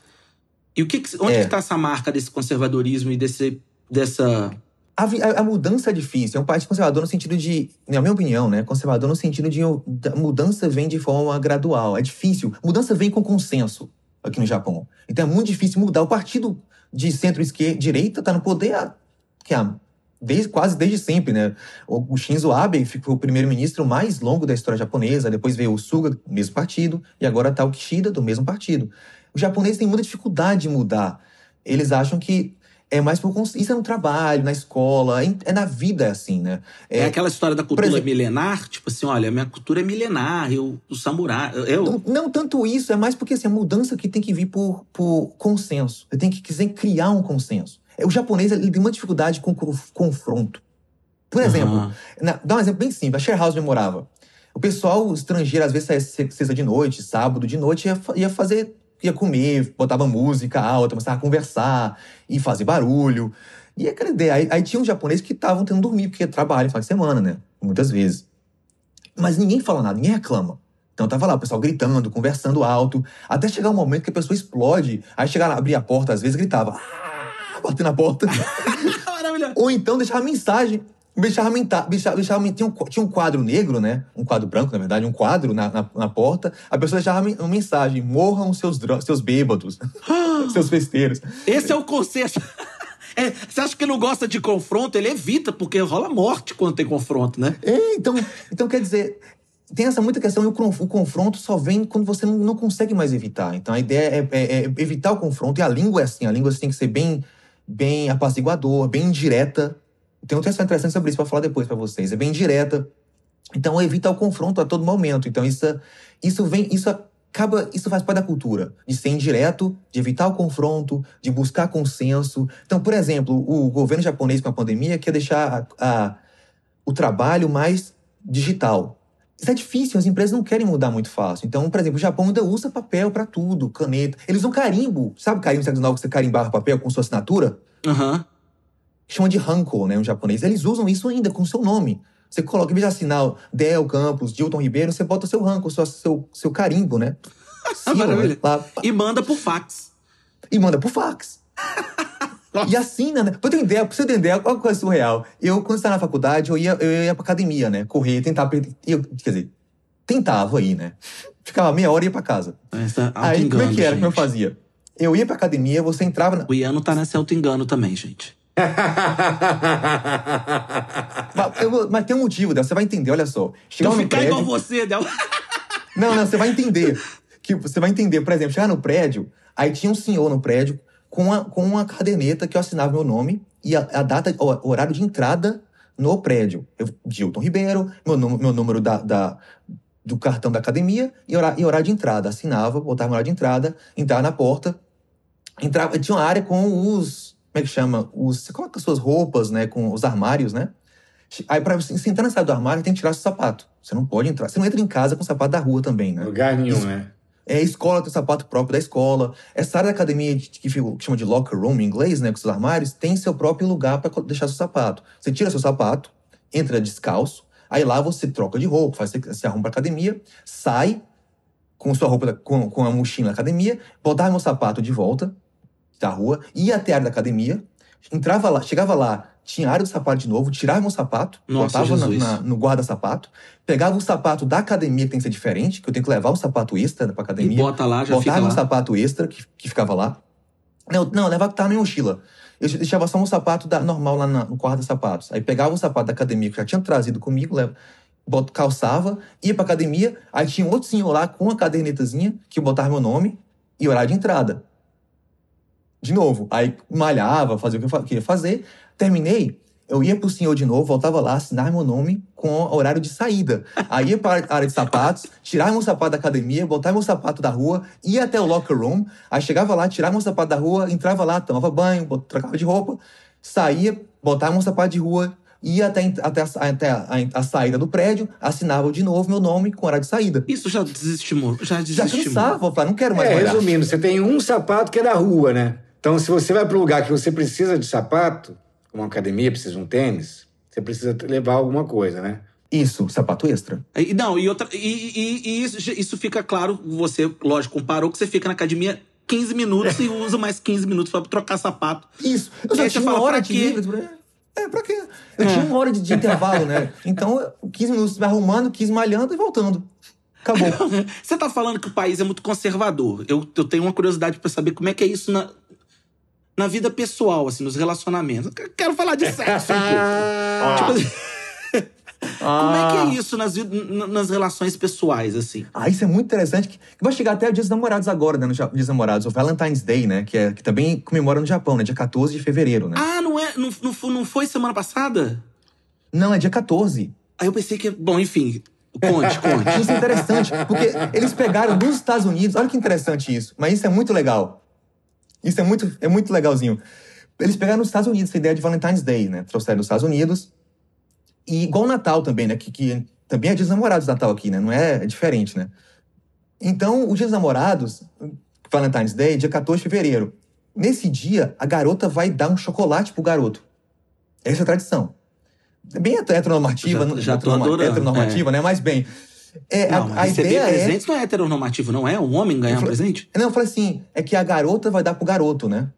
E o que, onde É. que tá essa marca desse conservadorismo e desse, dessa... a, a- a mudança é difícil. É um país conservador no sentido de, na minha opinião, né? Conservador no sentido de mudança vem de forma gradual. É difícil. Mudança vem com consenso aqui no Japão. Então é muito difícil mudar. O partido de centro-esquerda, direita, está no poder há, há desde, quase desde sempre, né? O, o Shinzo Abe ficou o primeiro-ministro mais longo da história japonesa. Depois veio o Suga, do mesmo partido, e agora está o Kishida, do mesmo partido. Os japoneses têm muita dificuldade de mudar. Eles acham que é mais por isso é no trabalho, na escola, é, é na vida é assim, né? É, aquela história da cultura exemplo- milenar, tipo assim, olha, minha cultura é milenar, eu, o samurai, eu... Não, não tanto isso, é mais porque assim, a mudança que tem que vir por, por consenso. Você tem que quiser criar um consenso. É, O japonês ele tem uma dificuldade com co- confronto. Por exemplo, Aham. na- dá um exemplo bem simples. A share house morava. O pessoal estrangeiro, às vezes, saía se- sexta de noite, sábado de noite, ia, ia fazer, ia comer, botava música alta, começava a conversar e fazer barulho. E aquela ideia. Aí, aí tinha uns japoneses que estavam tendo dormir, porque trabalham final de semana, né? Muitas vezes. Mas ninguém fala nada, ninguém reclama. Então tava lá, o pessoal gritando, conversando alto, até chegar um momento que a pessoa explode. Aí chegava lá, abria a porta, às vezes gritava, "Ah!", batendo na porta. Ou então deixava mensagem. Deixava, deixava, tinha, um, tinha um quadro negro, né? Um quadro branco, na verdade, um quadro na, na, na porta. A pessoa deixava uma mensagem: morram seus, seus bêbados, seus festeiros. Esse é o conceito. É, você acha que não gosta de confronto? Ele evita, porque rola morte quando tem confronto, né? É, então, então quer dizer, tem essa muita questão e o, conf- o confronto só vem quando você não, não consegue mais evitar. Então a ideia é, é- é evitar o confronto e a língua é assim, a língua tem que ser bem, bem apaziguador, bem indireta. Tem um texto interessante sobre isso para falar depois para vocês. É bem indireta. Então evita o confronto a todo momento. Então isso, isso vem, isso acaba, isso faz parte da cultura de ser indireto, de evitar o confronto, de buscar consenso. Então, por exemplo, o governo japonês com a pandemia quer deixar a- a, o trabalho mais digital. Isso é difícil, as empresas não querem mudar muito fácil. Então, por exemplo, o Japão ainda usa papel para tudo, caneta. Eles usam carimbo. Sabe carimbo sexual que você carimbava papel com sua assinatura? Aham. Chama de hanko, né, um japonês. Eles usam isso ainda com seu nome. Você coloca, em vez de assinar Del Campos, Dilton Ribeiro, você bota seu ranco, seu, seu, seu carimbo, né? Símbolo, Maravilha. Lá, E manda por fax. e manda pro fax. e assina, né? Pra ter uma ideia, pra você ter ideia, que coisa surreal. Eu, quando estava na faculdade, eu ia, eu ia pra academia, né? Correr, tentar. per- Eu, quer dizer, tentava ir, né? Ficava meia hora e ia pra casa. Essa Aí, como é que era? Como eu gente. fazia? Eu ia pra academia, você entrava. Na... O Iano tá nesse auto-engano também, gente. Mas, eu mas tem um motivo, Del, você vai entender, olha só. Chegava no ficar prédio. igual você, Del. Não, não, você vai entender. Que você vai entender, por exemplo, chegar no prédio, aí tinha um senhor no prédio com uma, com uma caderneta que eu assinava meu nome e a, a data, o horário de entrada no prédio. Eu, Gilton Ribeiro, meu, meu número da, da- do cartão da academia e horário, e horário de entrada. Assinava, botava horário de entrada, entrava na porta. Entrava, tinha uma área com os. Como é que chama? Os, você coloca as suas roupas, né? Com os armários, né? Aí, pra você entrar na saída do armário, tem que tirar seu sapato. Você não pode entrar. Você não entra em casa com o sapato da rua também, né? Lugar nenhum, Isso. né? É, escola tem o sapato próprio da escola. Essa área da academia de- que, que chama de locker room em inglês, né? Com seus armários, tem seu próprio lugar para deixar seu sapato. Você tira seu sapato, entra descalço, aí lá você troca de roupa, faz, se arruma pra academia, sai com sua roupa, com, com a mochila na academia, botava meu sapato de volta da rua, ia até a área da academia, entrava lá, chegava lá, tinha a área do sapato de novo, tirava meu sapato, Nossa, botava na- na- no guarda-sapato, pegava o sapato da academia, que tem que ser diferente, que eu tenho que levar o sapato extra pra E academia. bota lá, já botava um lá. sapato extra que, que ficava lá. Não, não, levava que tava na mochila. Eu deixava só um sapato da- normal lá na- no guarda-sapatos. Aí pegava o sapato da academia que eu já tinha trazido comigo, leva, bot, calçava, ia pra academia, aí tinha um outro senhor lá com uma cadernetazinha que botava meu nome e horário de entrada. De novo, aí malhava, fazia o que eu queria fazer. Terminei, eu ia pro senhor de novo, voltava lá, assinar meu nome com o horário de saída. Aí ia para a área de sapatos, tirava meu sapato da academia, botava meu sapato da rua, ia até o locker room, aí chegava lá, tirava meu sapato da rua, entrava lá, tomava banho, trocava de roupa, saía, botava meu sapato de rua, ia até, até, a, até a, a saída do prédio, assinava de novo meu nome com horário de saída. Isso já desestimulou. Já Já desestimulou. cansava, eu falava, não quero mais É, olhar. resumindo, você tem um sapato que é da rua, né? Então, se você vai para um lugar que você precisa de sapato, como uma academia, precisa de um tênis, você precisa levar alguma coisa, né? Isso, sapato extra. E, não, e, outra, e, e- e isso, isso fica claro, você, lógico, comparou que você fica na academia 15 minutos e usa mais 15 minutos pra trocar sapato. Isso. Eu já aí tinha uma fala, hora pra de quê? livre. É, pra quê? Eu tinha uma hora de, de intervalo, né? Então, eu- 15 minutos me arrumando, 15 malhando e voltando. Acabou. Você tá falando que o país é muito conservador. Eu, eu tenho uma curiosidade pra saber como é que é isso na, na vida pessoal, assim, nos relacionamentos. Quero falar de sexo um pouco. Tipo assim, como é que é isso nas, nas relações pessoais, assim? Ah, isso é muito interessante. Que vai chegar até o Dia dos Namorados agora, né? No Dia dos Namorados, o Valentine's Day, né? Que, é, que também comemora no Japão, né? Dia 14 de fevereiro, né? Ah, não é? Não, não, não foi semana passada? Não, é dia 14. Aí eu pensei que. Bom, enfim. Conte, conte. Isso é interessante, porque eles pegaram dos Estados Unidos. Olha que interessante isso. Mas isso é muito legal. Isso é muito, é muito legalzinho. Eles pegaram nos Estados Unidos essa ideia de Valentine's Day, né? Trouxeram dos Estados Unidos. E igual o Natal também, né? Que, que também é Dia dos Namorados Natal aqui, né? Não é, é diferente, né? Então, o Dia dos Namorados, Valentine's Day, dia 14 de fevereiro. Nesse dia, a garota vai dar um chocolate pro garoto. Essa é a tradição. É Bem heteronormativa, Já- já tô heteronorma- adorando, heteronormativa, né? Mas bem, é, Não, a, a receber ideia é... presentes não é heteronormativo, não é? Um homem ganhar um falei- presente? Não, eu falei assim, é que a garota vai dar pro garoto, né?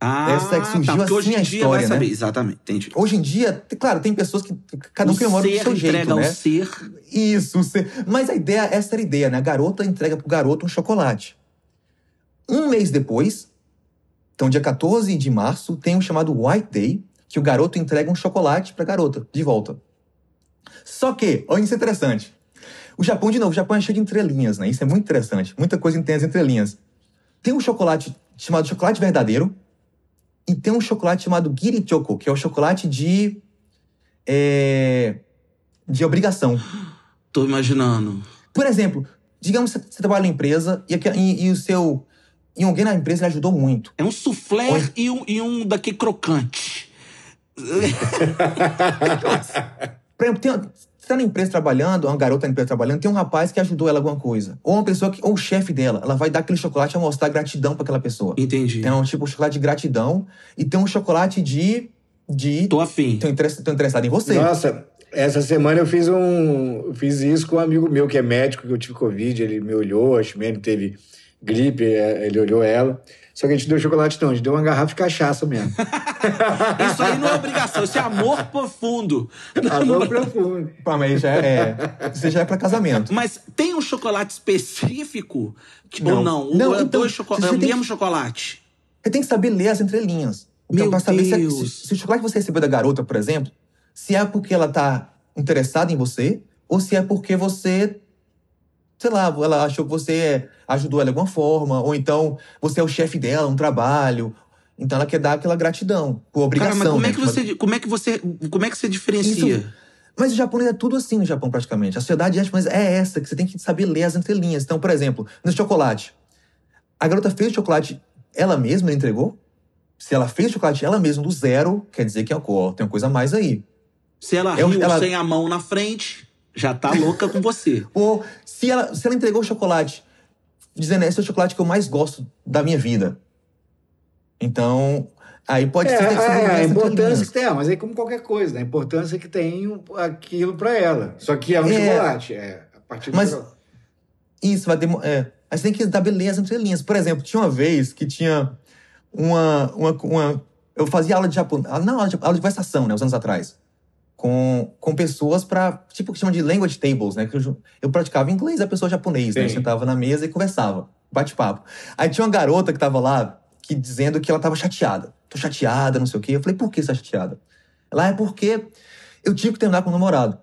Ah, é surgiu tá, porque hoje assim em a dia história, vai saber. né? Exatamente, entendi. Hoje em dia, claro, tem pessoas que cada um o comemora do ser seu jeito, entrega né? ao ser. Isso, você- mas a ideia, essa era a ideia, né? A garota entrega pro garoto um chocolate. Um mês depois, então dia 14 de março, tem um chamado White Day, que o garoto entrega um chocolate pra garota, de volta. Só que, olha isso é interessante. O Japão, de novo, o Japão é cheio de entrelinhas, né? Isso é muito interessante. Muita coisa tem as entrelinhas. Tem um chocolate chamado chocolate verdadeiro e tem um chocolate chamado Girichoko, que é o chocolate de... é, de obrigação. Tô imaginando. Por exemplo, digamos que você trabalha na empresa e, e- e o seu. E alguém na empresa lhe ajudou muito. É um soufflé e um, e um daquele crocante. Por exemplo, tem, você tá na empresa trabalhando, uma garota na empresa trabalhando, tem um rapaz que ajudou ela alguma coisa. Ou uma pessoa que. Ou o chefe dela, ela vai dar aquele chocolate a mostrar gratidão pra aquela pessoa. Entendi. Tem um tipo um chocolate de gratidão e tem um chocolate de. de. Tô afim. tô, interess- tô interessado em você. Nossa, essa semana eu fiz um. eu Fiz isso com um amigo meu que é médico, que eu tive Covid, ele me olhou, acho que ele teve gripe, é, ele olhou ela. Só que a gente deu chocolate não, a gente deu uma garrafa de cachaça mesmo. Isso aí não é obrigação, isso é amor profundo. Amor profundo. Pá, mas já é. Isso já é pra casamento. Mas tem um chocolate específico? Que- Não. Ou não? Não, Ou é, então, dois choco- você é o tem mesmo chocolate? Você tem que saber ler as entrelinhas. Então, Meu pra saber se, Deus. se, se o chocolate que você recebeu da garota, por exemplo, se é porque ela tá interessada em você, ou se é porque você, sei lá, ela achou que você é- ajudou ela de alguma forma, ou então você é o chefe dela, um trabalho. Então ela quer dar aquela gratidão, por obrigação. Cara, mas como né? é que você, como é que você, como é que você diferencia? Mas o japonês é tudo assim no Japão, praticamente. A sociedade japonesa é essa, que você tem que saber ler as entrelinhas. Então, por exemplo, no chocolate. A garota fez o chocolate ela mesma, ela entregou? Se ela fez o chocolate ela mesma do zero, quer dizer que é ó, tem uma coisa a mais aí. Se ela Eu- riu ela- sem a mão na frente, já tá louca com você. Ou se ela, se ela entregou o chocolate dizendo, esse é o chocolate que eu mais gosto da minha vida. Então, aí pode É, ser que você é, ler a importância que tem, mas é como qualquer coisa, né? A importância que tem aquilo pra ela. Só que é um É. chocolate. É, a partir do Mas- chocolate. Isso, vai demorar. É. Aí você tem que saber ler as entrelinhas. Por exemplo, tinha uma vez que tinha uma. uma, uma eu fazia aula de japonês. Não, aula de, aula de conversação, né? Uns anos atrás. Com, com pessoas pra. Tipo, que chama de language tables, né? Que eu, eu praticava inglês, a pessoa japonês, né? Eu sentava na mesa e conversava. Bate-papo. Aí tinha uma garota que tava lá, que dizendo que ela tava chateada. Tô chateada, não sei o quê. Eu falei, por que você tá chateada? Ela é porque eu tive que terminar com o namorado.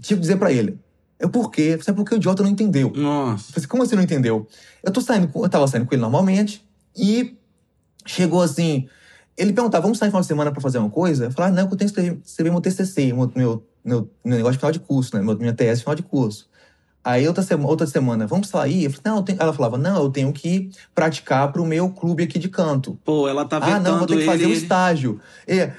Tive que dizer pra ele. Eu por quê? É porque o idiota não entendeu. Nossa. Eu falei assim, como você não entendeu? Eu tô saindo, eu tava saindo com ele normalmente e chegou assim. Ele perguntava, vamos sair no final de semana pra fazer uma coisa? Eu falei, ah, não, que eu tenho que escrever, escrever meu TCC, meu, meu, meu, negócio de final de curso, né? Meu, minha TS final de curso. Aí outra, sema, outra semana, vamos sair? Eu falei, não, eu tenho... ela falava, não, eu tenho que praticar pro meu clube aqui de canto. Pô, ela tá ah, vetando não, vou ter que fazer ele. um estágio. É.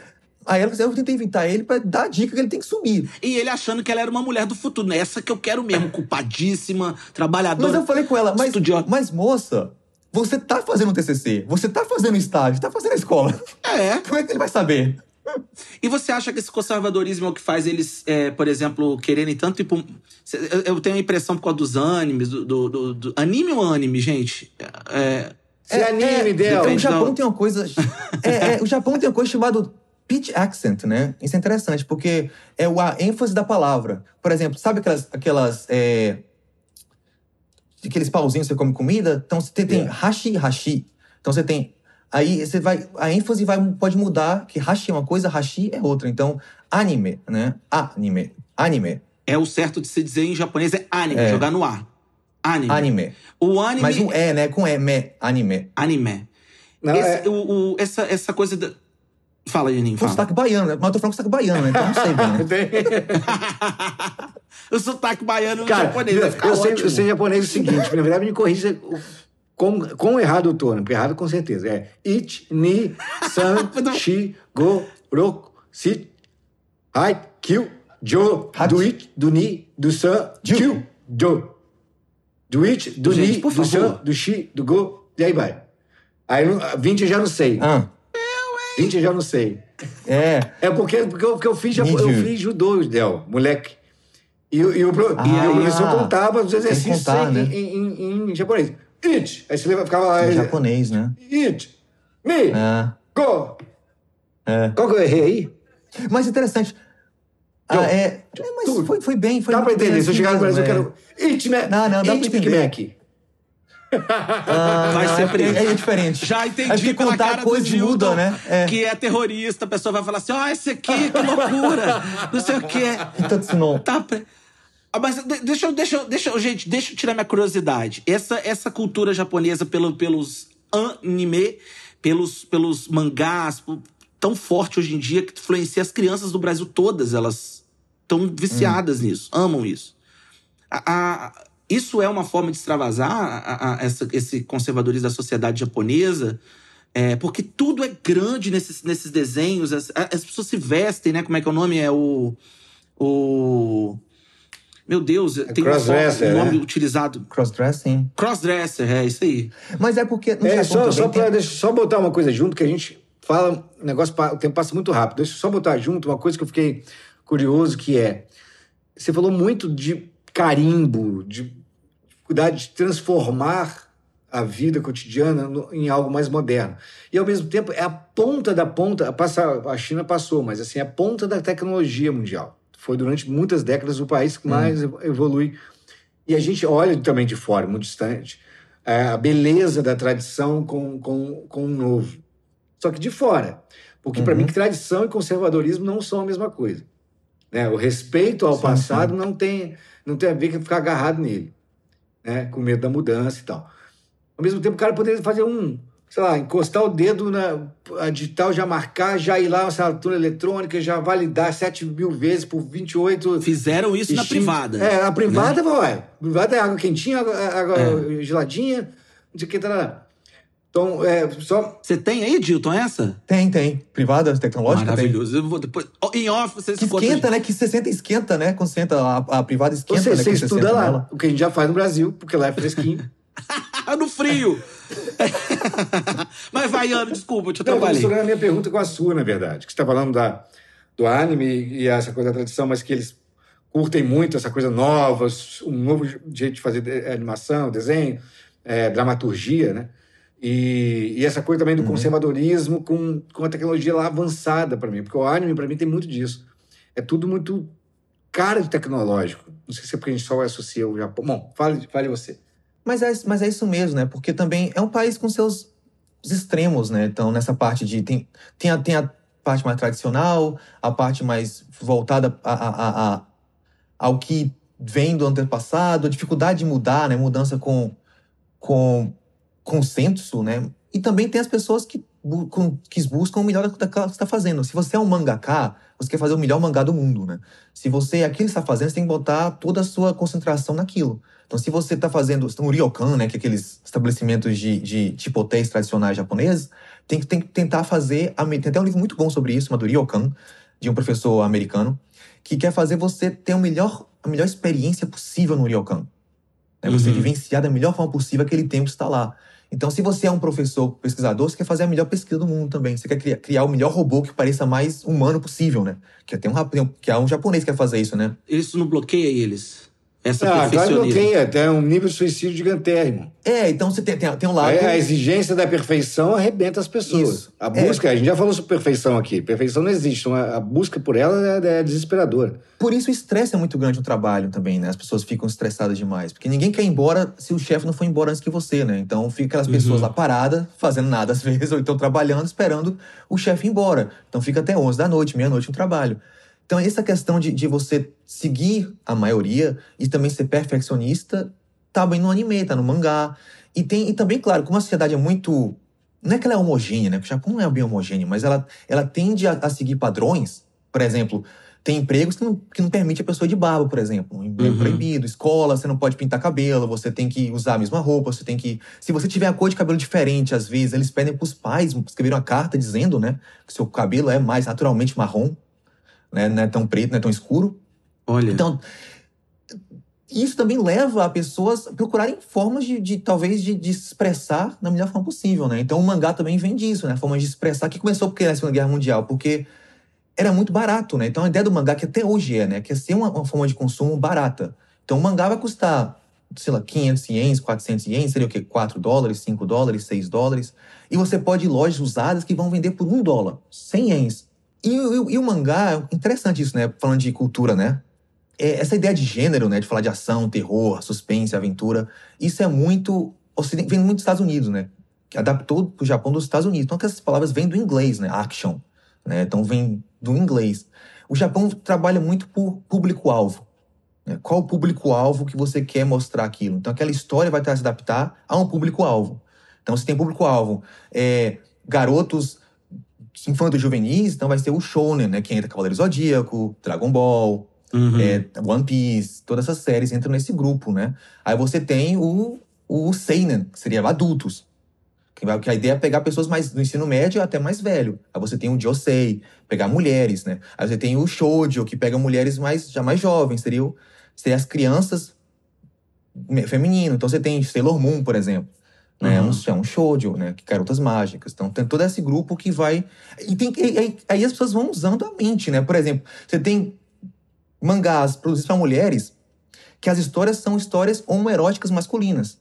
Aí ela, eu tentei inventar ele pra dar a dica que ele tem que subir. E ele achando que ela era uma mulher do futuro. Essa que eu quero mesmo, culpadíssima, Mas trabalhadora. eu falei com ela, mas, mas moça, você tá fazendo um TCC, você tá fazendo estágio, tá fazendo a escola. É. Como é que ele vai saber? E você acha que esse conservadorismo é o que faz eles, é, por exemplo, quererem tanto um- Eu- Eu tenho a impressão por causa dos animes, do, do- do- do- Anime ou anime, gente? É, Se anime, Del. então, o Japão tem uma coisa. é, é, o Japão tem uma coisa chamada pitch accent, né? Isso é interessante, porque é o- a ênfase da palavra. Por exemplo, sabe aquelas. aquelas é, aqueles pauzinhos que você come comida? Então você tem Yeah. hashi e hashi. Então você tem. Aí você vai. A ênfase vai, pode mudar, que hashi é uma coisa, hashi é outra. Então, anime, né? Anime. Anime. é o certo de se dizer em japonês é anime, É. jogar no ar. Anime. Anime. O anime. Mas um é, né? Com E, me, anime. Anime. Não, Esse- é- o- o- essa, essa coisa da. Fala, Janinho, Com fala. sotaque baiano, né? Mas eu tô falando com sotaque baiano, né? Então não sei bem, né? o sotaque baiano no Cara, japonês vai ficar eu, sei, eu sei japonês é o seguinte, na verdade me corrija o- como, como errado eu tô, né? Porque errado com certeza. É ich, ni, san, shi, go, roku, si, hai, kyu, jo, do it, do ni, do san, kyu, jo. Do it, do Gente, ni, do san, do shi, do go, e aí vai. Aí no- 20 eu já não sei. Ah. 20 eu já não sei. É. É porque, porque, eu, porque eu fiz, japo- eu fiz judô, Del, moleque. E, o- e o, Ah, e o professor contava os exercícios contar, em, né? em, em- em japonês. It. Aí você ficava lá. Em japonês, né? It. Me. É. Go. É. Qual que eu errei aí? Mas interessante. Ah, é, é, mas foi, foi bem, foi Dá pra bem entender. Se eu assim chegar no Brasil, eu é. quero. It, Mac. Não, não, dá pra It, Big entender. Mac. Ah, Vai ser é, preso. é, é diferente. Já É entendi porque pela contar cara do muda, né? É. que é terrorista. A pessoa vai falar assim, ó, esse aqui, que loucura. Não sei o quê. Então, Tá... pre- Ah, Mas de- deixa eu, deixa deixa gente, deixa eu tirar minha curiosidade. Essa, essa cultura japonesa pelo, pelos anime, pelos, pelos mangás, tão forte hoje em dia que influencia as crianças do Brasil todas, elas estão viciadas nisso, amam isso. A- a- isso é uma forma de extravasar a- a- essa- esse conservadorismo da sociedade japonesa, é, porque tudo é grande nesses, nesses desenhos, as, as pessoas se vestem, né? Como é que é o nome? É o. o meu Deus, tem forma- crossdresser, um nome né? utilizado. Crossdressing. Crossdresser, é isso aí. Mas é porque É, só, só, tem- pra, deixa, eu só botar uma coisa junto, que a gente fala, o negócio, o tempo passa muito rápido. Deixa eu só botar junto uma coisa que eu fiquei curioso, que é, você falou muito de carimbo, de dificuldade de transformar a vida cotidiana no- em algo mais moderno. E, ao mesmo tempo, é a ponta da ponta, passa, a China passou, mas assim, é a ponta da tecnologia mundial. Foi durante muitas décadas o país que mais evo- evolui. E a gente olha também de fora, muito distante, é, a beleza da tradição com, com, com o novo. Só que de fora. Porque, para Uhum. mim, que tradição e conservadorismo não são a mesma coisa. Né? O respeito ao Sim, passado não tem, não tem a ver com ficar agarrado nele, né? com medo da mudança e tal. Ao mesmo tempo, o cara poderia fazer um, sei lá, encostar o dedo na digital, já marcar, já ir lá na assinatura eletrônica, já validar 7 mil vezes por 28 Fizeram isso na privada. É, a privada, vai. Privada é água quentinha, água, É. geladinha, não sei o que, tá. Então, é, só. Você tem aí, Dilton, essa? Tem, tem. Privada, tecnológica, Maravilhoso. Eu vou depois. Oh, Em off, vocês tem. Que esquenta, né? Que 60 esquenta, né? Quando você entra, a, a privada esquenta, Você, né? você estuda senta lá, nela. o que a gente já faz no Brasil, porque lá é fresquinho. No frio! Mas vai, Ano, desculpa, eu te Não, eu tô atrapalhei. misturando a minha pergunta com a sua, na verdade. Que você está falando da, do anime e essa coisa da tradição, mas que eles curtem muito essa coisa nova, um novo jeito de fazer de- animação, desenho, é, dramaturgia, né? E, e essa coisa também do conservadorismo com, com a tecnologia lá avançada para mim, porque o anime para mim tem muito disso. É tudo muito cara de tecnológico. Não sei se é porque a gente só associa o Japão. Bom, fale, fale você. Mas é, mas é isso mesmo, né? Porque também é um país com seus extremos, né? Então, nessa parte de. Tem, tem, a, tem a parte mais tradicional, a parte mais voltada a, a- a- ao que vem do antepassado, a dificuldade de mudar, né? Mudança com, com consenso, né? E também tem as pessoas que, que buscam o melhor daquilo que você está fazendo. Se você é um mangaká, você quer fazer o melhor mangá do mundo, né? Se você, aquilo que está fazendo, você tem que botar toda a sua concentração naquilo. Então, se você está fazendo um ryokan, né, que é aqueles estabelecimentos de, de tipo hotéis tradicionais japoneses, tem que, tem que tentar fazer. Tem até um livro muito bom sobre isso, chamado Ryokan, de um professor americano, que quer fazer você ter o melhor, a melhor experiência possível no ryokan. Né? Você Uhum. vivenciar da melhor forma possível aquele tempo que está lá. Então, se você é um professor pesquisador, você quer fazer a melhor pesquisa do mundo também. Você quer criar, criar o melhor robô que pareça mais humano possível, né? Que tem um, que é um japonês que quer fazer isso, né? Isso não bloqueia eles? Essa Ah, claro que perfeccionismo. bloqueia, até um nível de suicídio gigantérrimo. É, então você tem, tem, tem um lado. É, a exigência da perfeição arrebenta as pessoas. Isso. A É. busca, a gente já falou sobre perfeição aqui. Perfeição não existe. A a busca por ela é, é desesperadora. Por isso o estresse é muito grande no trabalho também, né? As pessoas ficam estressadas demais. Porque ninguém quer ir embora se o chefe não for embora antes que você, né? Então fica aquelas pessoas lá paradas, fazendo nada às vezes, ou então trabalhando, esperando o chefe ir embora. Então fica até 11 da noite, meia-noite no trabalho. Então essa questão de, de você seguir a maioria e também ser perfeccionista tá bem no anime, tá no mangá. E, tem, e também, claro, como a sociedade é muito... Não é que ela é homogênea, né? Porque o Japão não é bem homogêneo, mas ela, ela tende a, a seguir padrões. Por exemplo, tem empregos que não, que não permite a pessoa ir de barba, por exemplo. Um emprego Uhum. proibido. Escola, você não pode pintar cabelo, você tem que usar a mesma roupa, você tem que... Se você tiver a cor de cabelo diferente, às vezes, eles pedem pros pais escrever uma carta dizendo, né? Que seu cabelo é mais naturalmente marrom, né? Não é tão preto, não é tão escuro. Olha, Então, isso também leva a pessoas a procurarem formas de, de talvez, de, de se expressar da melhor forma possível, né? Então o mangá também vem disso, né? Formas de expressar, que começou porque na Segunda Guerra Mundial, porque era muito barato, né? Então a ideia do mangá, que até hoje é, né? Que é ser uma, uma forma de consumo barata. Então o mangá vai custar, sei lá, 500 ienes, 400 ienes, seria o quê? 4 dólares, 5 dólares, 6 dólares. E você pode ir lojas usadas que vão vender por 1 dólar, 100 ienes. E, e- e o mangá, interessante isso, né? Falando de cultura, né? É, essa ideia de gênero, né? De falar de ação, terror, suspense, aventura. Isso é muito. Vem muito dos Estados Unidos, né? Que adaptou pro Japão dos Estados Unidos. Então, essas palavras vêm do inglês, né? Action. Né? Então, vem do inglês. O Japão trabalha muito por público-alvo. né? Qual o público-alvo que você quer mostrar aquilo? Então, aquela história vai ter que se adaptar a um público-alvo. Então, se tem público-alvo, é, garotos infantos juvenis, então vai ser o Shonen, né? Que entra Cavaleiro Zodíaco, Dragon Ball, Uhum. é, One Piece, todas essas séries entram nesse grupo, né? Aí você tem o, o Seinen, que seria adultos. Que, que a ideia é pegar pessoas mais do ensino médio até mais velho. Aí você tem o Josei, pegar mulheres, né? Aí você tem o Shoujo, que pega mulheres mais, já mais jovens, seria, o- seria as crianças feminino. Então você tem Sailor Moon, por exemplo. Né? Uhum. Um, é um shoujo, né? Que garotas mágicas. Então tem todo esse grupo que vai... E tem, aí, aí as pessoas vão usando a mente, né? Por exemplo, você tem mangás produzidos para mulheres que as histórias são histórias homoeróticas masculinas.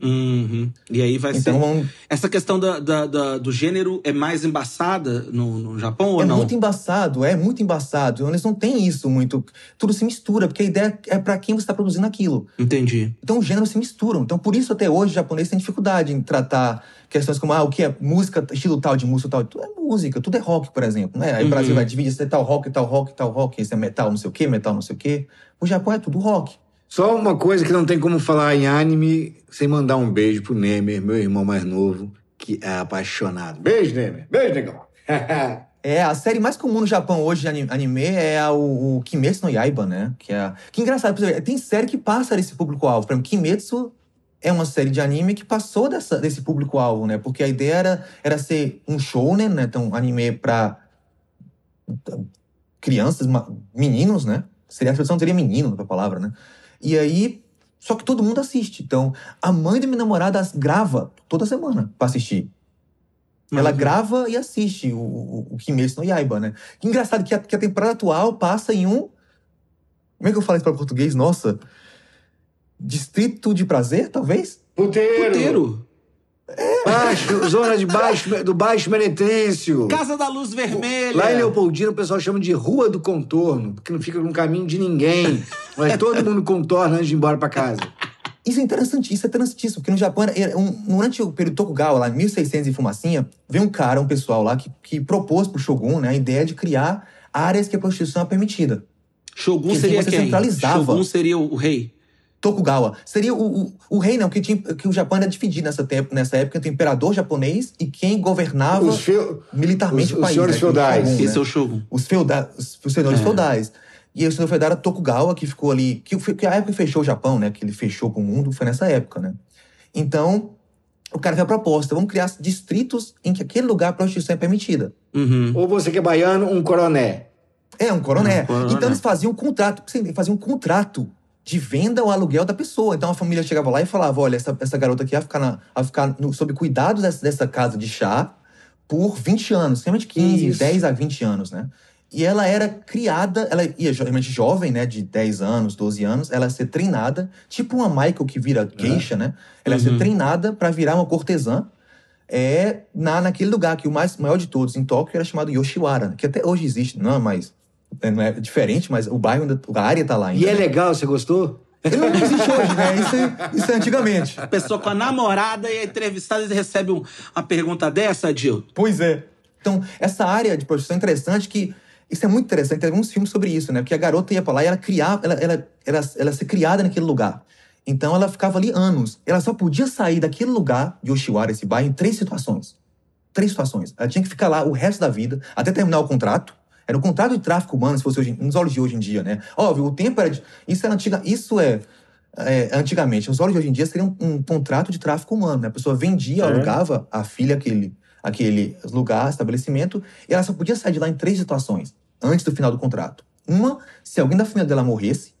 Uhum. E aí vai Então ser. Essa questão da, da- da- do gênero é mais embaçada no, no Japão ou é não? muito embaçado, é muito embaçado. Eles não têm isso muito. Tudo se mistura, porque a ideia é para quem você está produzindo aquilo. Entendi. Então os gêneros se misturam. Então por isso até hoje o japonês tem dificuldade em tratar questões como ah, o que é música, estilo tal de música tal. Tudo é música, tudo é rock, por exemplo. Né? Aí Uhum. o Brasil vai dividir esse é tal rock, tal rock, tal rock, esse é metal, não sei o quê, metal, não sei o quê. O Japão é tudo rock. Só uma coisa que não tem como falar em anime sem mandar um beijo pro Nemer, meu irmão mais novo, que é apaixonado. Beijo, Nemer. Beijo, negão. É, a série mais comum no Japão hoje de ani- anime é a- o, o Kimetsu no Yaiba, né? Que, é, que engraçado, tem série que passa desse público-alvo. Exemplo, Kimetsu é uma série de anime que passou dessa, desse público-alvo, né? Porque a ideia era, era ser um shounen, né? Então, anime pra crianças, meninos, né? Seria a tradução seria menino pra palavra, né? E aí, só que todo mundo assiste. Então, a mãe da minha namorada grava toda semana pra assistir. Ela Uhum. grava e assiste o, o, o Kimetsu no Yaiba, né? Que engraçado que a, que a temporada atual passa em um... Como é que eu falo isso para português? Nossa. Distrito de prazer, talvez? Puteiro. Puteiro. Baixo, zona de baixo, do Baixo Meretrício. Casa da Luz Vermelha. Lá em Leopoldina o pessoal chama de Rua do Contorno, porque não fica no caminho de ninguém. Mas todo mundo contorna antes de ir embora pra casa. Isso é interessante, isso é interessantíssimo, porque no Japão, um- durante o período Tokugawa, lá em 1600 e fumacinha, veio um cara, um pessoal lá, que, que propôs pro Shogun né, a ideia de criar áreas que a prostituição é permitida. Shogun Que seria você quem? centralizava. Shogun seria o rei. Tokugawa. Seria o, o, o rei, não, que, tinha, que o Japão era dividido nessa, tempo, nessa época entre o imperador japonês e quem governava Os, feu... militarmente os- o os país. senhores né, o feudais. Shogun, Esse né? é o Shogun. os, feuda os, os senhores É. feudais. E o senhor feudal era Tokugawa, que ficou ali. Que, que a época que fechou o Japão, né? Que ele fechou pro mundo, foi nessa época, né? Então, o cara fez a proposta: vamos criar distritos em que aquele lugar a prostituição é permitida. Uhum. Ou você que é baiano, um coroné. É, um coroné. Um coroné. Então eles faziam um contrato, sim, faziam um contrato de venda ou aluguel da pessoa. Então a família chegava lá e falava: olha, essa, essa garota aqui vai ficar, na, vai ficar no- sob cuidado dessa, dessa casa de chá por 20 anos, de 15, Isso. 10 a 20 anos, né? E ela era criada, ela ia geralmente jovem, né, de 10 anos, 12 anos, ela ia ser treinada, tipo uma Michael que vira geisha, né? Ela ia ser Uhum. treinada para virar uma cortesã é, na, naquele lugar que o mais maior de todos, em Tóquio, era chamado Yoshiwara, que até hoje existe, não é mais. É, Não é diferente, mas o bairro, ainda, a área tá lá ainda. E é né? legal, você gostou? Não existe hoje, né? Isso é, isso é antigamente. A pessoa com a namorada e a entrevistada e recebe um- uma pergunta dessa, Dil. Pois é. Então, essa área de prostituição é interessante que. Isso é muito interessante, tem alguns filmes sobre isso, né? Porque a garota ia pra lá e ela criava, ela, ela, ela, ela ser criada naquele lugar. Então ela ficava ali anos. Ela só podia sair daquele lugar, de Oshiwara, esse bairro, em três situações. Três situações. Ela tinha que ficar lá o resto da vida, até terminar o contrato. Era o contrato de tráfico humano, se fosse hoje, nos olhos de hoje em dia, né? Óbvio, o tempo era. De, isso era antiga. Isso é. é, antigamente, os olhos de hoje em dia seria um, um contrato de tráfico humano. Né? A pessoa vendia, É. alugava a filha aquele, aquele lugar, estabelecimento, e ela só podia sair de lá em três situações, antes do final do contrato. Uma, se alguém da família dela morresse.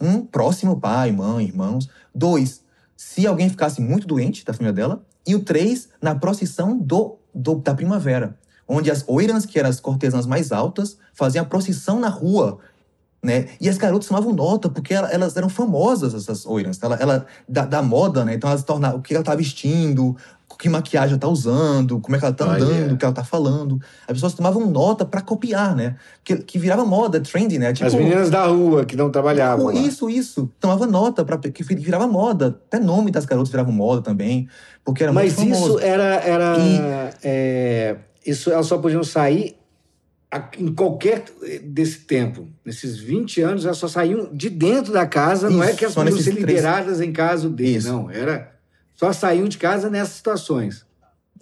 um, próximo pai, mãe, irmãos. Dois, se alguém ficasse muito doente da família dela. E o três, na procissão do, do- da primavera, onde as oirãs, que eram as cortesãs mais altas, faziam a procissão na rua, né? E as garotas tomavam nota, porque ela- elas eram famosas, essas oirãs. Ela, ela da, da moda, né? Então elas tornavam o que ela tá vestindo, que maquiagem ela tá usando, como é que ela tá Olha. andando, o que ela tá falando. As pessoas tomavam nota pra copiar, né? Que, que virava moda, trendy, né? Tipo, As meninas da rua que não trabalhavam. lá. isso, isso. Tomava nota, pra, que virava moda. Até nome das garotas virava moda também. Porque era Mas muito famoso. isso era. era E- é, isso elas só podiam sair a- em qualquer desse tempo. Nesses 20 anos, elas só saíam de dentro da casa. não é Isso, que elas podiam ser três- liberadas em caso dele. Isso. Não, era. Só saíam de casa nessas situações.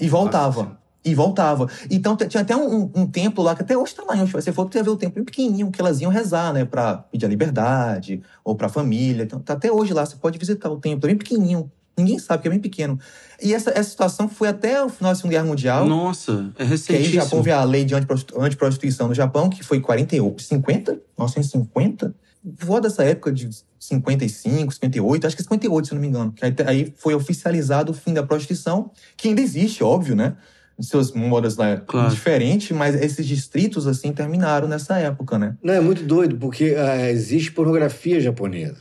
E voltava. Nossa. E voltava. Então tinha até um, um- templo lá, que até hoje tá lá. Se você for, você vê o templo bem pequenininho, que elas iam rezar, né? Pra pedir a liberdade, ou pra família. Então, tá até hoje lá, você pode visitar o templo, é bem pequenininho. Ninguém sabe que é bem pequeno. E essa, essa situação foi até o final da Segunda Guerra Mundial. Nossa, é Que aí o. Japão veio a lei de antiprostitu- antiprostituição no Japão, que foi em 48, 50? 1950? Voa dessa época de 55, 58, acho que 58, se não me engano. Que aí, aí foi oficializado o fim da prostituição, que ainda existe, óbvio, né? Seus modos lá Claro. diferente, mas esses distritos, assim, terminaram nessa época, né? Não, é muito doido, porque ah, existe pornografia japonesa.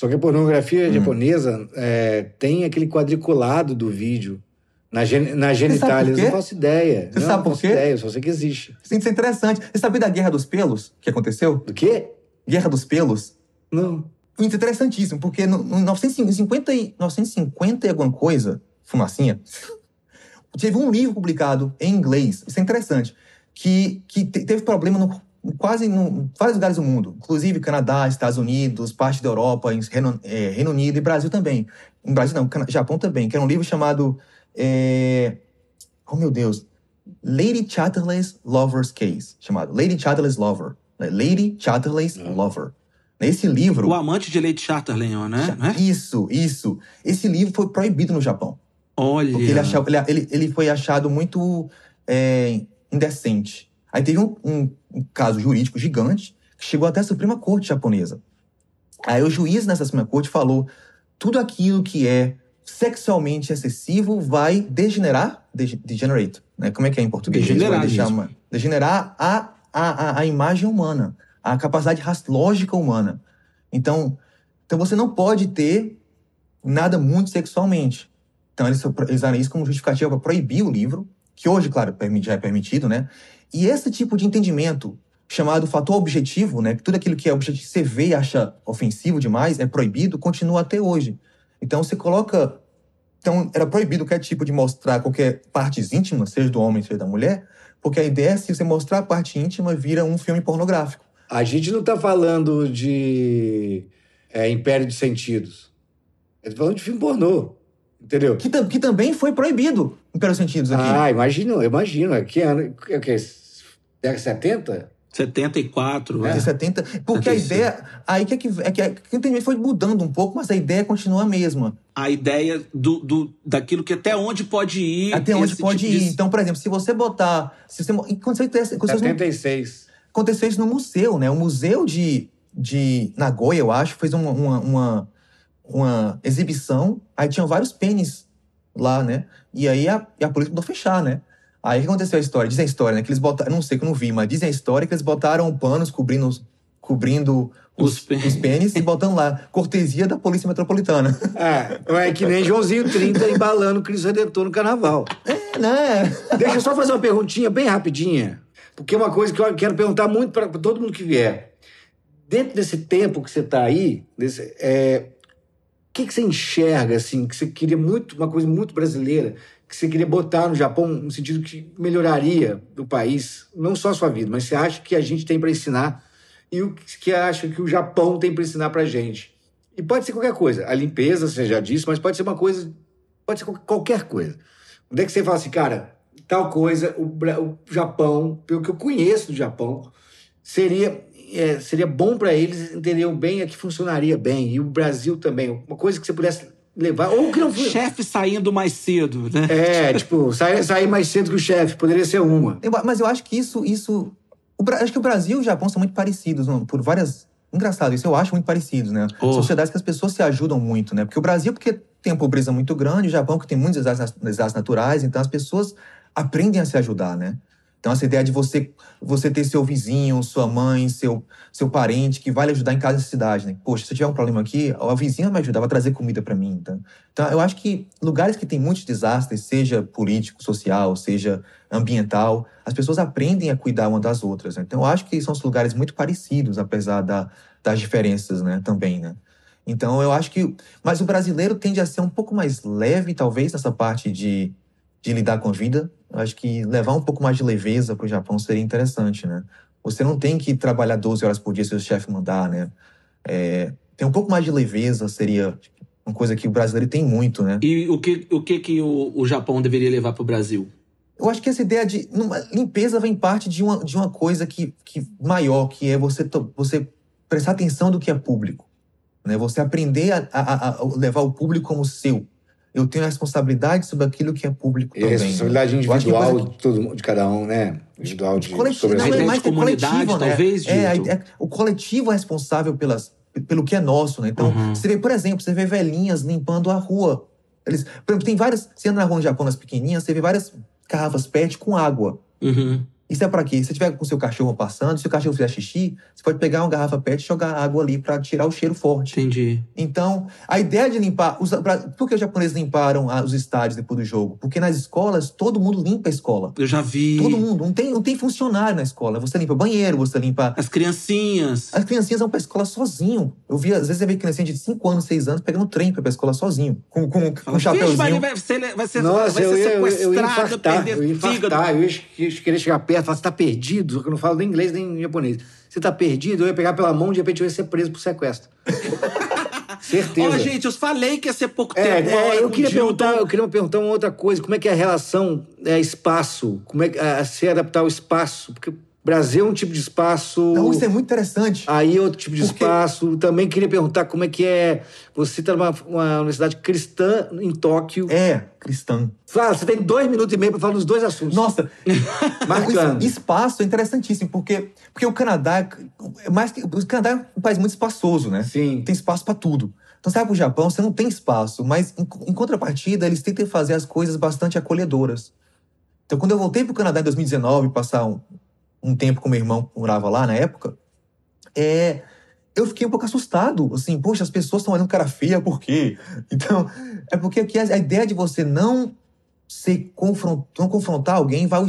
Só que a pornografia Hum. japonesa é, tem aquele quadriculado do vídeo na, gen na genitália. Eu não faço ideia. Você não, sabe não por faço quê? ideia, só sei que existe. Isso é interessante. Você sabia da Guerra dos Pelos, que aconteceu? Do quê? Guerra dos Pelos? Não. Muito interessantíssimo, porque no 950, e, 950 e alguma coisa, fumacinha, teve um livro publicado em inglês, isso é interessante, que, que te- teve problema no, em quase em vários lugares do mundo, inclusive Canadá, Estados Unidos, parte da Europa, Reino, eh, Reino Unido e Brasil também. Em Brasil não, Japão também, que era um livro chamado, eh, oh meu Deus, Lady Chatterley's Lover's Case, chamado Lady Chatterley's Lover, né? Lady Chatterley's Lover. Nesse livro... O amante de Lady Chatterley, né? É? Isso, isso. Esse livro foi proibido no Japão. Olha. Porque ele, achava, ele, ele, ele foi achado muito é, indecente. Aí teve um, um- um caso jurídico gigante que chegou até a Suprema Corte japonesa. Aí o juiz nessa Suprema Corte falou: tudo aquilo que é sexualmente excessivo vai degenerar, dege- degenerate, né? Como é que é em português? Degenerar uma- degenerar a, a, a, a imagem humana, a capacidade lógica humana. Então, então você não pode ter nada muito sexualmente. Então eles, usaram isso como justificativa para proibir o livro, que hoje, claro, já é permitido, né? E esse tipo de entendimento, chamado fator objetivo, né? Que tudo aquilo que é objetivo, você vê e acha ofensivo demais, é proibido, continua até hoje. Então você coloca. Então era proibido qualquer tipo de mostrar qualquer partes íntimas, seja do homem, seja da mulher, porque a ideia é se você mostrar a parte íntima, vira um filme pornográfico. A gente não tá falando de é, Império de Sentidos. Eu tô falando de filme pornô. Entendeu? Que, que também foi proibido, em pelos sentidos aqui. Ah, imagino, imagino. Que ano? É o quê? Década de 70? 74. É. É. de 70. Porque a 75. ideia. Aí que, é que, é que, é que entendimento foi mudando um pouco, mas a ideia continua a mesma. A ideia do, do, daquilo que até onde pode ir. Até onde pode tipo de- ir. Então, por exemplo, se você botar. Se você, quando você- 76. aconteceu isso no museu, né? O museu de, de Nagoya, eu acho, fez uma, uma, uma, uma exibição. Aí tinham vários pênis lá, né? E aí a, a polícia mandou fechar, né? Aí o que aconteceu a história? Dizem a história, né? Que eles botaram, não sei que eu não vi, mas dizem a história que eles botaram panos cobrindo, os- cobrindo os, Os pênis. os pênis e botando lá, cortesia da Polícia Metropolitana. É, é que nem Joãozinho 30 embalando o Cristo Redentor no carnaval. É, né? Deixa eu só fazer uma perguntinha bem rapidinha, porque é uma coisa que eu quero perguntar muito para todo mundo que vier. Dentro desse tempo que você está aí, desse, é, o que, que você enxerga, assim, que você queria muito, uma coisa muito brasileira, que você queria botar no Japão no sentido que melhoraria o país, não só a sua vida, mas você acha que a gente tem para ensinar e o que acha que o Japão tem para ensinar para gente? E pode ser qualquer coisa. A limpeza, você já disse, mas pode ser uma coisa, pode ser qual- qualquer coisa. Onde é que você fala assim, cara, tal coisa, o, o Japão, pelo que eu conheço do Japão, seria, é, seria bom para eles, entenderiam bem, é que funcionaria bem. E o Brasil também. Uma coisa que você pudesse levar, ou que não fosse. Chefe saindo mais cedo, né? É, tipo, sair, sair mais cedo que o chefe, poderia ser uma. Eu- mas eu acho que isso. isso o acho que o Brasil e o Japão são muito parecidos não? por várias engraçado isso, eu acho muito parecido, né? Oh. Sociedades que as pessoas se ajudam muito, né? Porque o Brasil, porque tem uma pobreza muito grande, o Japão, que tem muitos desastres, desastres naturais, então as pessoas aprendem a se ajudar, né? Então, essa ideia de você, você ter seu vizinho, sua mãe, seu, seu parente que vai lhe ajudar em cada cidade, né? Poxa, se eu tiver um problema aqui, a vizinha vai me ajudar, vai trazer comida para mim. Então, então, eu acho que lugares que tem muitos desastres, seja político, social, seja ambiental, as pessoas aprendem a cuidar uma das outras. Né? Então, eu acho que são lugares muito parecidos, apesar da, das diferenças, né? Também, né? Então, eu acho que... Mas o brasileiro tende a ser um pouco mais leve, talvez, nessa parte de, de lidar com a vida. Eu acho que levar um pouco mais de leveza para o Japão seria interessante, né? Você não tem que trabalhar 12 horas por dia se o chefe mandar, né? É, tem um pouco mais de leveza seria uma coisa que o brasileiro tem muito, né? E o que o, que que o, o Japão deveria levar pro Brasil? Eu acho que essa ideia de limpeza vem parte de uma, de uma coisa que, que maior, que é você, você prestar atenção do que é público. Né? Você aprender a, a- a levar o público como seu. Eu tenho a responsabilidade sobre aquilo que é público E a também. responsabilidade que é individual coisa de, todo, mundo- de cada um, né? Individual de coletivo, não, é de mais que comunidade, coletivo, né? talvez, É, Dito? ideia- o coletivo é responsável pelas, pelo que é nosso, né? Então, Uhum. você vê, por exemplo, você vê velhinhas limpando a rua. Eles, por exemplo, tem várias. Você anda na rua no Japão, nas pequenininhas, você vê várias garrafas PET com água. Uhum. Isso é pra quê? Se você tiver com o seu cachorro passando, se o cachorro fizer xixi, você pode pegar uma garrafa PET e jogar água ali pra tirar o cheiro forte. Entendi. Então, a ideia de limpar. Os, pra, por que os japoneses limparam os estádios depois do jogo? Porque nas escolas, todo mundo limpa a escola. Eu já vi. Todo mundo. Não tem, não tem funcionário na escola. Você limpa banheiro, você limpa. As criancinhas. As criancinhas vão pra escola sozinho. Eu vi, às vezes, você vê criancinha de 5 anos, 6 anos pegando trem pra ir pra escola sozinho. Com, com, com um "Vixe, vai, vai ser, vai ser, Nossa, vai ser eu, ia, eu, sequestrado, eu ia infartar, perder eu ia fígado. infartar, eu ia, ia querer chegar perto, falar, você tá perdido, só que eu não falo nem inglês nem japonês. Você tá perdido, eu ia pegar pela mão, de repente eu ia ser preso por sequestro. Certeza. Ó, gente, eu falei que ia ser pouco É, tempo. é, eu queria perguntar, eu queria perguntar uma outra coisa, como é que é a relação é, espaço, como é que a, se adaptar ao espaço, porque Brasil é um tipo de espaço, Não, isso é muito interessante. aí é outro tipo de Porque- espaço. Também queria perguntar como é que é, você tá numa uma universidade cristã em Tóquio. É, cristã. Fala, você tem dois minutos e meio para falar dos dois assuntos. Nossa, Marcando. o espaço é interessantíssimo, porque, porque o Canadá é mais que. O Canadá é um país muito espaçoso, né? Sim. Tem espaço pra tudo. Então, vai pro Japão, você não tem espaço, mas em, em contrapartida, eles tentam fazer as coisas bastante acolhedoras. Então, quando eu voltei pro Canadá em 2019, passar um, um tempo com meu irmão morava lá na época, é, eu fiquei um pouco assustado. Assim, poxa, as pessoas estão olhando cara feia, por quê? Então, é porque aqui a, ideia de você não ser confront, não confrontar alguém vai ao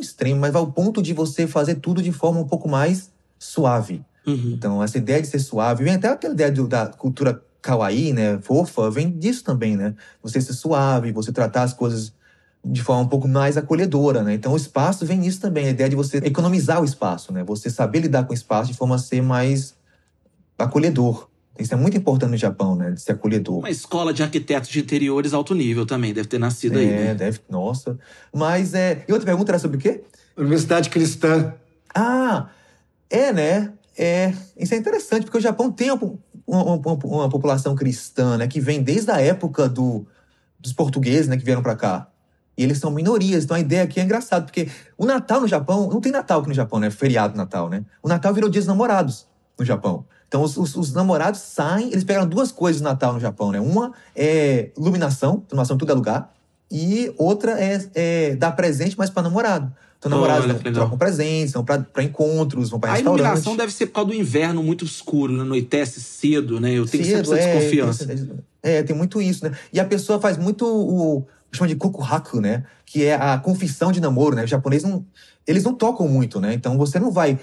extremo, mas vai ao ponto de você fazer tudo de forma um pouco mais suave. Uhum. Então, essa ideia de ser suave, vem até aquela ideia do- da cultura kawaii, né, fofa, vem disso também, né? Você ser suave, você tratar as coisas de forma um pouco mais acolhedora, né? Então, o espaço vem nisso também, a ideia de você economizar o espaço, né? Você saber lidar com o espaço de forma a ser mais acolhedor. Isso é muito importante no Japão, né? De ser acolhedor. Uma escola de arquitetos de interiores alto nível também, deve ter nascido aí, É, né? deve. Nossa. Mas é. E outra pergunta era sobre o quê? Universidade cristã. Ah, é, né? É, isso é interessante, porque o Japão tem uma, uma- uma- uma população cristã, né? Que vem desde a época do, dos portugueses, né? Que vieram pra cá. E eles são minorias, então a ideia aqui é engraçada, porque o Natal no Japão, não tem Natal aqui no Japão, né? Feriado Natal, né? O Natal virou dia dos namorados no Japão. Então os, os- os namorados saem, eles pegaram duas coisas no Natal no Japão, né? Uma é iluminação, iluminação em todo é lugar, e outra é, é dar presente, mas para namorado. Então namorados que legal. trocam presentes, vão pra, pra encontros, vão pra A restaurante. iluminação deve ser por causa do inverno muito escuro, né? Anoitece cedo, né? Eu tenho Cedo, sempre essa é, desconfiança. tem- É, tem muito isso, né? E a pessoa faz muito o. chama de kokuhaku, né? Que é a confissão de namoro, né? Os japoneses não. Eles não tocam muito, né? Então você não vai.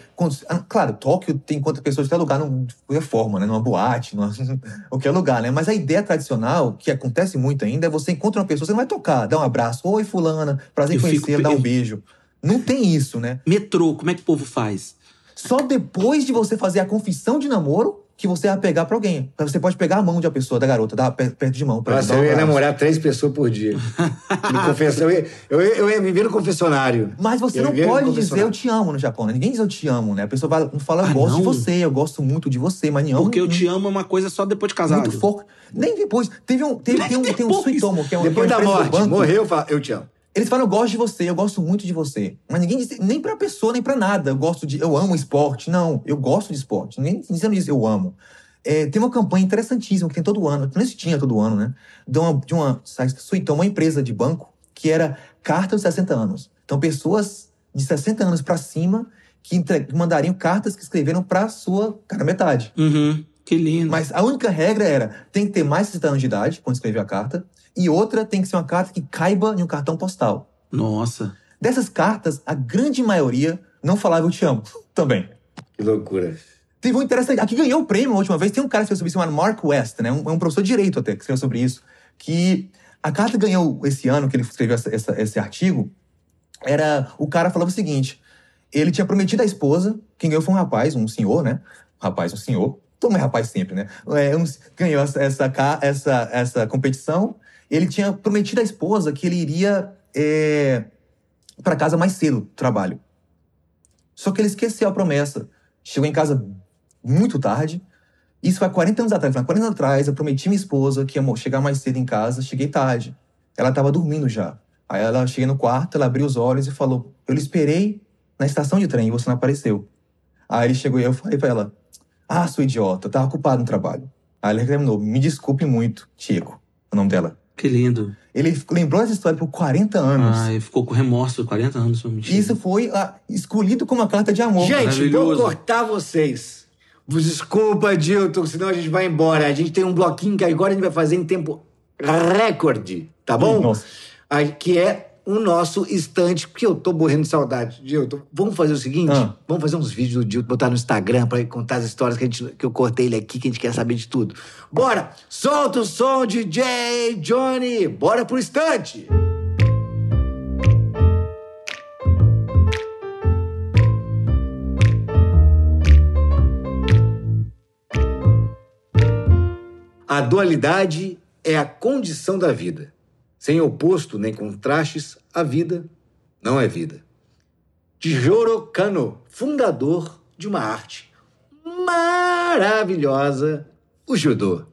ah, Claro, Tóquio tem quantas pessoas de qualquer lugar, não, de qualquer forma, né? Numa boate, numa, qualquer lugar, né? Mas a ideia tradicional, que acontece muito ainda, é você encontra uma pessoa, você não vai tocar, dar um abraço, oi, fulana, prazer em Eu fico- conhecer, dar um beijo. Não tem isso, né? Metrô, como é que o povo faz? Só depois de você fazer a confissão de namoro que você vai pegar pra alguém. Você pode pegar a mão de uma pessoa, da garota, dar per- perto de mão. Pra Nossa, eu ia namorar três pessoas por dia. Me confessa, eu, ia, eu, ia, eu ia viver no confessionário. Mas você Eu não pode dizer eu te amo no Japão, né? Ninguém diz eu te amo, né? A pessoa vai, não fala eu Ah, gosto de não? você, eu gosto muito de você, mas não. Porque eu te amo é uma coisa só depois de casado. Muito forte. Nem depois. Teve um, teve, tem um, tem um depois. Suitomo, que é um Depois que é da morte, morreu, eu te amo. Eles falam, eu gosto de você, eu gosto muito de você. Mas ninguém diz, nem pra pessoa, nem pra nada. Eu gosto de, eu amo esporte. Não, eu gosto de esporte. Ninguém dizendo isso, eu amo. É, tem uma campanha interessantíssima que tem todo ano, não se tinha todo ano, né? De uma, de uma Suitão, uma empresa de banco, que era cartas de 60 anos. Então, pessoas de 60 anos pra cima que entre- que mandariam cartas que escreveram pra sua cara metade. Uhum. Que lindo. Mas a única regra era: tem que ter mais de 60 anos de idade quando escrever a carta, e outra tem que ser uma carta que caiba em um cartão postal. Nossa. Dessas cartas, a grande maioria não falava eu te amo também. Que loucura. Teve um interessante. Aqui ganhou o prêmio a última vez. Tem um cara que escreveu sobre isso, chamado Mark West, né? Um, é um professor de direito até, que escreveu sobre isso. Que a carta que ganhou esse ano, que ele escreveu essa- essa- esse artigo, era. O cara falava o seguinte: ele tinha prometido à esposa, quem ganhou foi um rapaz, um senhor, né? Um rapaz, um senhor. Todo mundo é rapaz sempre, né? É, um- ganhou essa, essa, essa, essa competição. Ele tinha prometido à esposa que ele iria é, para casa mais cedo do trabalho. Só que ele esqueceu a promessa. Chegou em casa muito tarde. Isso foi há 40 anos atrás. Há 40 anos atrás, eu prometi minha esposa que ia chegar mais cedo em casa. Cheguei tarde. Ela estava dormindo já. Aí ela cheguei no quarto, ela abriu os olhos e falou: Eu lhe esperei na estação de trem e você não apareceu. Aí ele chegou e eu falei pra ela: Ah, sua idiota, eu tava ocupado no trabalho. Aí ela reclamou: Me desculpe muito, Tico, o nome dela. Que lindo. Ele lembrou essa história por 40 anos. Ai, ficou com remorso 40 anos, isso foi ah, escolhido como uma carta de amor. Gente, vou cortar vocês. Vos Desculpa, Dilton, senão a gente vai embora. A gente tem um bloquinho que agora a gente vai fazer em tempo recorde, tá bom? Nossa. Ah, Que é o nosso estante, porque eu tô morrendo de saudade. Dilton, vamos fazer o seguinte? Ah. Vamos fazer uns vídeos do Dilton, botar no Instagram pra ele contar as histórias que, a gente, que eu cortei ele aqui, que a gente quer saber de tudo. Bora! Solta o som, DJ Johnny! Bora pro estante! A dualidade é a condição da vida. Sem oposto nem contrastes, a vida não é vida. Jiro Kano, fundador de uma arte maravilhosa, o judô.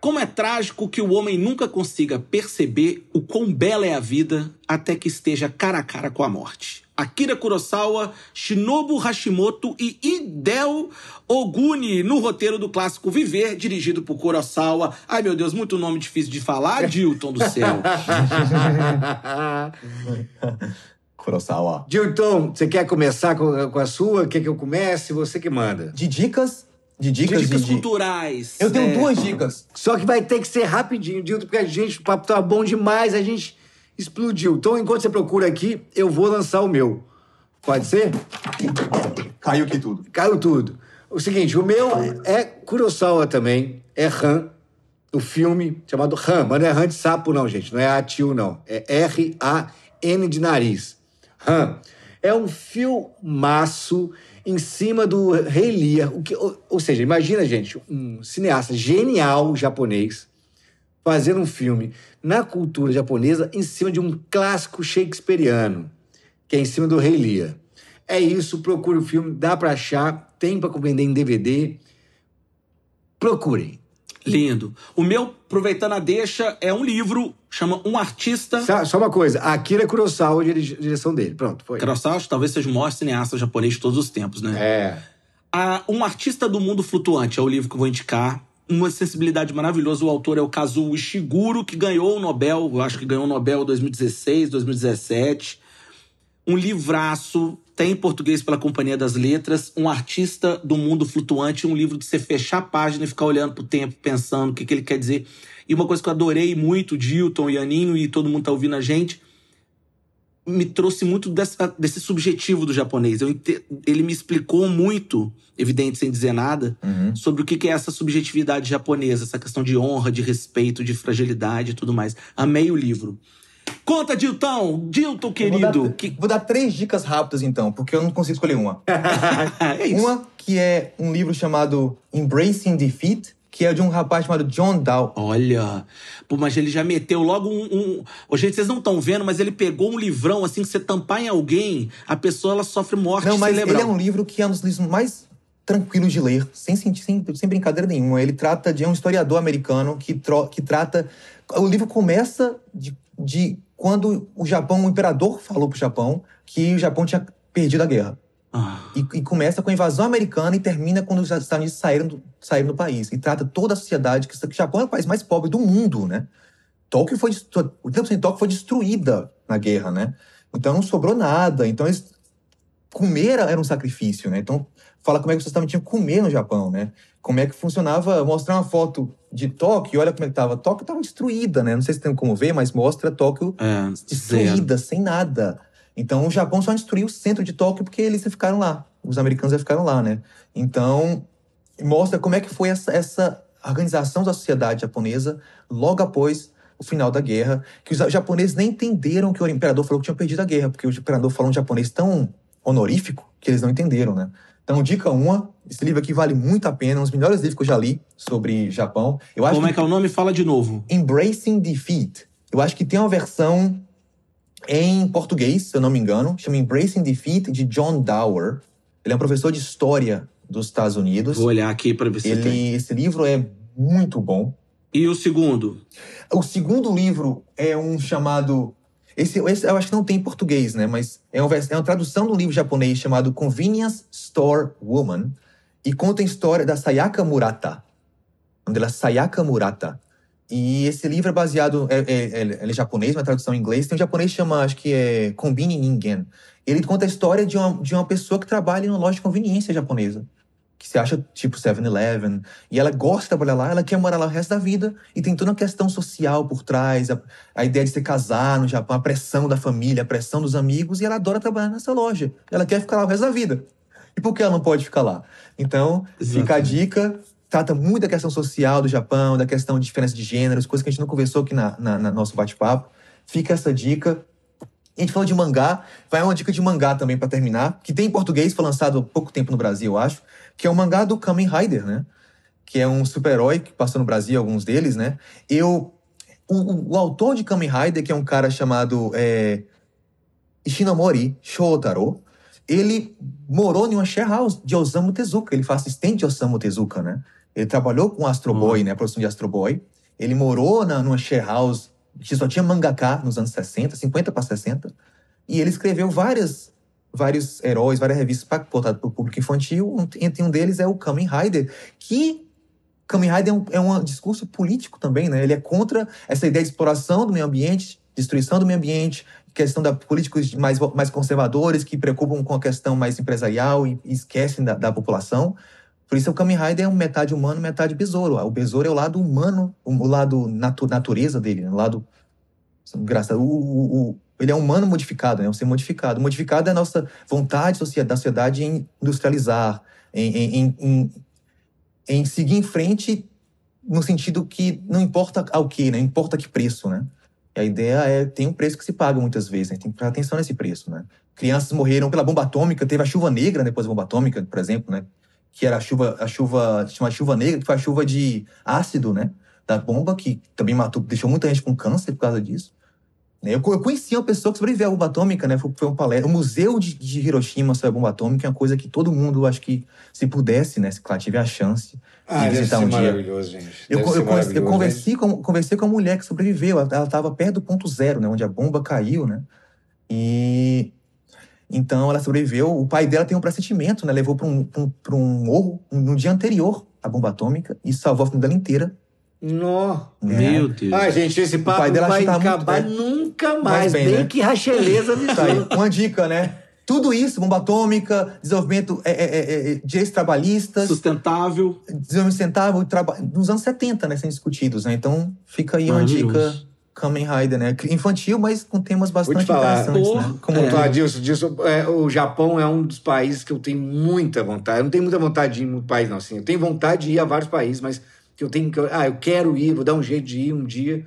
Como é trágico que o homem nunca consiga perceber o quão bela é a vida até que esteja cara a cara com a morte. Akira Kurosawa, Shinobu Hashimoto e Hideo Oguni no roteiro do clássico Viver, dirigido por Kurosawa. Ai meu Deus, muito nome difícil de falar, Dilton do céu. Kurosawa. Dilton, você quer começar com com a sua? Quer que eu comece? Você que manda. De dicas. De dicas, Dicas de, de- culturais. Eu tenho é. duas dicas. Só que vai ter que ser rapidinho, Dilton, porque a gente, o papo tá bom demais, a gente explodiu. Então, enquanto você procura aqui, eu vou lançar o meu. Pode ser? Caiu aqui tudo. Caiu tudo. O seguinte, o meu é Kurosawa também, é Han, o filme chamado Han, mas não é Han de sapo não, gente, não é A-tio não, é R-A-N de nariz. Han. É um filmaço em cima do Rei Lear, o que, ou, ou seja, imagina, gente, um cineasta genial japonês fazendo um filme na cultura japonesa em cima de um clássico shakespeariano, que é em cima do Rei Lear. É isso, procure o filme, dá pra achar, tem pra vender em DVD. Procurem. Lindo. O meu, aproveitando a deixa, é um livro, chama Um Artista. Só, só uma coisa, Akira Kurosawa, dire- direção dele. Pronto, foi. Kurosawa talvez seja o maior cineasta japonês de todos os tempos, né? É. A- um Artista do Mundo Flutuante é o livro que eu vou indicar. Uma sensibilidade maravilhosa. O autor é o Kazuo Ishiguro, que ganhou o Nobel, eu acho que ganhou o Nobel em 2016, 2017. Um livraço, tem em português pela Companhia das Letras. Um Artista do Mundo Flutuante, um livro de você fechar a página e ficar olhando pro tempo, pensando o que, que ele quer dizer. E uma coisa que eu adorei muito, Dilton e Aninho, e todo mundo tá ouvindo a gente, me trouxe muito dessa- desse subjetivo do japonês. Eu ele me explicou muito, evidente sem dizer nada, sobre o que é essa subjetividade japonesa, essa questão de honra, de respeito, de fragilidade e tudo mais. Amei o livro. Conta, Dilton! Dilton, Vou querido! dar, Que... vou dar três dicas rápidas, então, porque eu não consigo escolher uma. é. Uma que é um livro chamado Embracing Defeat, que é de um rapaz chamado John Dow. Olha, pô, mas ele já meteu logo um. um... Ô, gente, vocês não estão vendo, mas ele pegou um livrão assim que você tampar em alguém, a pessoa ela sofre morte Não, mas cerebral. ele é um livro que é um dos livros mais tranquilos de ler, sem, sem, sem brincadeira nenhuma. Ele trata de um historiador americano que, tro- que trata. O livro começa de, de quando o Japão, o imperador falou pro Japão que o Japão tinha perdido a guerra. E, e começa com a invasão americana e termina quando os Estados Unidos saíram do, saíram do país. E trata toda a sociedade, que o Japão é o país mais pobre do mundo, né? Tóquio foi, o tempo de Tóquio foi destruída na guerra, né? Então não sobrou nada. Então eles, comer era, um sacrifício, né? Então fala como é que vocês também tinham que comer no Japão, né? Como é que funcionava, mostrar uma foto de Tóquio, olha como é que tava. Tóquio tava destruída, né? Não sei se tem como ver, mas mostra Tóquio é, zero. destruída, sem nada. Então o Japão só destruiu o centro de Tóquio porque eles ficaram lá. Os americanos já ficaram lá, né? Então mostra como é que foi essa, essa organização da sociedade japonesa logo após o final da guerra, que os japoneses nem entenderam que o imperador falou que tinham perdido a guerra, porque o imperador falou um japonês tão honorífico que eles não entenderam, né? Então, dica uma, esse livro aqui vale muito a pena, um dos melhores livros que eu já li sobre Japão. Eu acho Como que é que é o nome? Fala de novo. Embracing Defeat. Eu acho que tem uma versão em português, se eu não me engano, chama Embracing Defeat, de John Dower. Ele é um professor de história dos Estados Unidos. Vou olhar aqui pra ver se tem. Ele, esse livro é muito bom. E o segundo? O segundo livro é um chamado. Esse, esse eu acho que não tem em português, né? Mas é uma, vers- é uma tradução de um livro japonês chamado Convenience Store Woman. E conta a história da Sayaka Murata. O nome dela é Sayaka Murata. E esse livro é baseado. É, é- é- é japonês, uma tradução em inglês. Tem um japonês que chama, acho que é Kombini Ningen. Ele conta a história de uma, de uma pessoa que trabalha em uma loja de conveniência japonesa. Que se acha tipo 7-Eleven. E ela gosta de trabalhar lá, ela quer morar lá o resto da vida. E tem toda uma questão social por trás, a, a ideia de se casar no Japão, a pressão da família, a pressão dos amigos. E ela adora trabalhar nessa loja. Ela quer ficar lá o resto da vida. E por que ela não pode ficar lá? Então, fica a Exatamente. dica. Trata muito da questão social do Japão, da questão de diferença de gêneros, coisas que a gente não conversou aqui na, na, na nosso bate-papo. Fica essa dica. A gente falou de mangá, vai uma dica de mangá também pra terminar, que tem em português, foi lançado há pouco tempo no Brasil, eu acho, que é o mangá do Kamen Rider, né? Que é um super-herói que passou no Brasil, alguns deles, né? Eu. O, o- o autor de Kamen Rider, que é um cara chamado é, Ishinomori Shotaro, ele morou em uma share house de Osamu Tezuka. Ele foi assistente de Osamu Tezuka, né? Ele trabalhou com Astro Boy, né? A produção de Astro Boy. Ele morou na, numa share house que só tinha mangaká nos anos 60, 50 para 60. E ele escreveu várias, vários heróis, várias revistas para para o público infantil. Um- Entre um deles é o Kamen Rider, que Kamen Rider é um, é um discurso político também, né? Ele é contra essa ideia de exploração do meio ambiente, destruição do meio ambiente, questão da políticos mais, mais conservadores que preocupam com a questão mais empresarial e, e esquecem da, da população. Por isso o Kamen Rider é metade humano, metade besouro. O besouro é o lado humano, o, lado natu, natureza dele, né? o lado engraçado. O, o- o- ele é um humano modificado, né? Um ser modificado. Modificado é a nossa vontade da sociedade em industrializar, em, em, em, em, seguir em frente no sentido que não importa ao que, né? Importa que preço, né? E a ideia é tem um preço que se paga muitas vezes, né? Tem que prestar atenção nesse preço, né? Crianças morreram pela bomba atômica, teve a chuva negra depois da bomba atômica, por exemplo, né? Que era a chuva, a chuva, chama chuva negra, que foi a chuva de ácido, né? Da bomba, que também matou, deixou muita gente com câncer por causa disso. né? Eu, eu conheci uma pessoa que sobreviveu à bomba atômica, né? Foi, foi um palestra. O Museu de, de Hiroshima sobre a bomba atômica é uma coisa que todo mundo, acho que, se pudesse, né? Se claro, tiver a chance Ah, de visitar um dia. maravilhoso, gente. Eu, Deve co- ser eu, converse- eu maravilhoso, conversei, com, conversei com a mulher que sobreviveu. Ela estava perto do ponto zero, né? Onde a bomba caiu, né? E então ela sobreviveu. O pai dela tem um pressentimento, né? Levou para um, pra um, pra um morro no dia anterior à bomba atômica e salvou a família dela inteira. Nó. né? Meu Deus. Ah, gente, esse papo pai dela vai muito- acabar é. nunca mais. bem, bem né? que Racheleza me Tá aí, uma dica, né? Tudo isso, bomba atômica, desenvolvimento é, é, é, é, direitos trabalhistas, Sustentável. desenvolvimento sustentável, traba- nos anos 70, né? Sendo discutidos, né? Então, fica aí uma dica. Kamen Rider, né? Infantil, mas com temas te bastante falar, interessantes, pô, né? Como é. Ponto Adilson, disso, é, o Japão é um dos países que eu tenho muita vontade. Eu não tenho muita vontade de ir em muito país, não. Assim, eu tenho vontade de ir a vários países, mas que eu tenho que. eu- Ah, eu quero ir, vou dar um jeito de ir um dia.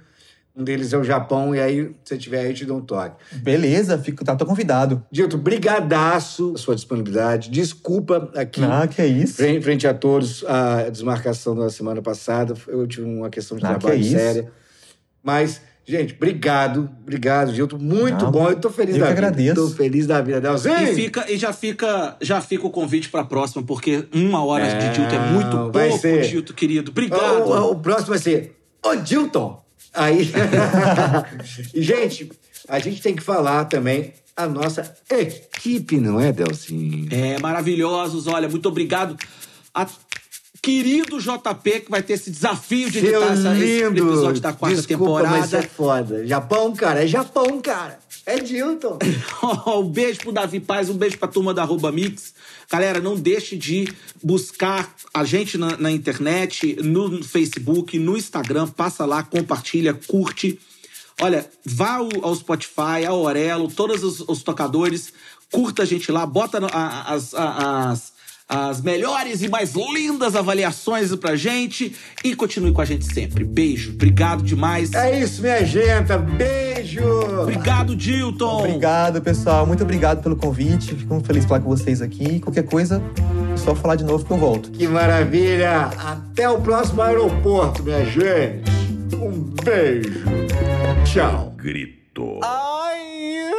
Um deles é o Japão, e aí, se você tiver aí, eu te dou um toque. Beleza, fico, tá, tô convidado. Dito, brigadaço a sua disponibilidade. Desculpa aqui. Ah, que é isso. Frente, frente a todos, a desmarcação da semana passada, eu tive uma questão de Ah, que trabalho é isso. séria. Mas, gente, obrigado, obrigado, Gilton. Muito Não, bom, eu tô feliz eu da que vida. agradeço. Tô feliz da vida. E, Delzinho! fica, e já, fica, já fica o convite pra próxima, porque uma hora É, de Dilton é muito vai pouco, ser. Dilton, querido. Obrigado. O, o- o próximo vai ser o Dilton. Aí. e, gente, a gente tem que falar também a nossa equipe, não é, Delcinho? É, maravilhosos. Olha, muito obrigado a querido JP, que vai ter esse desafio de editar essa, esse episódio da quarta Desculpa, mas temporada. é foda. Japão, cara, é Japão, cara. É Dilton. um beijo pro Davi Paz, um beijo pra turma da Arroba Mix. Galera, não deixe de buscar a gente na, na internet, no Facebook, no Instagram. Passa lá, compartilha, curte. Olha, vá ao, Spotify, ao Orelo, todos os, os tocadores. Curta a gente lá, bota as, a- as, as melhores e mais lindas avaliações pra gente. E continue com a gente sempre. Beijo, obrigado demais. É isso, minha gente. Beijo! Obrigado, Dilton. Obrigado, pessoal. Muito obrigado pelo convite. Fico muito feliz de falar com vocês aqui. Qualquer coisa, é só falar de novo que eu volto. Que maravilha! Até o próximo aeroporto, minha gente. Um beijo. Tchau. Grito. Ai,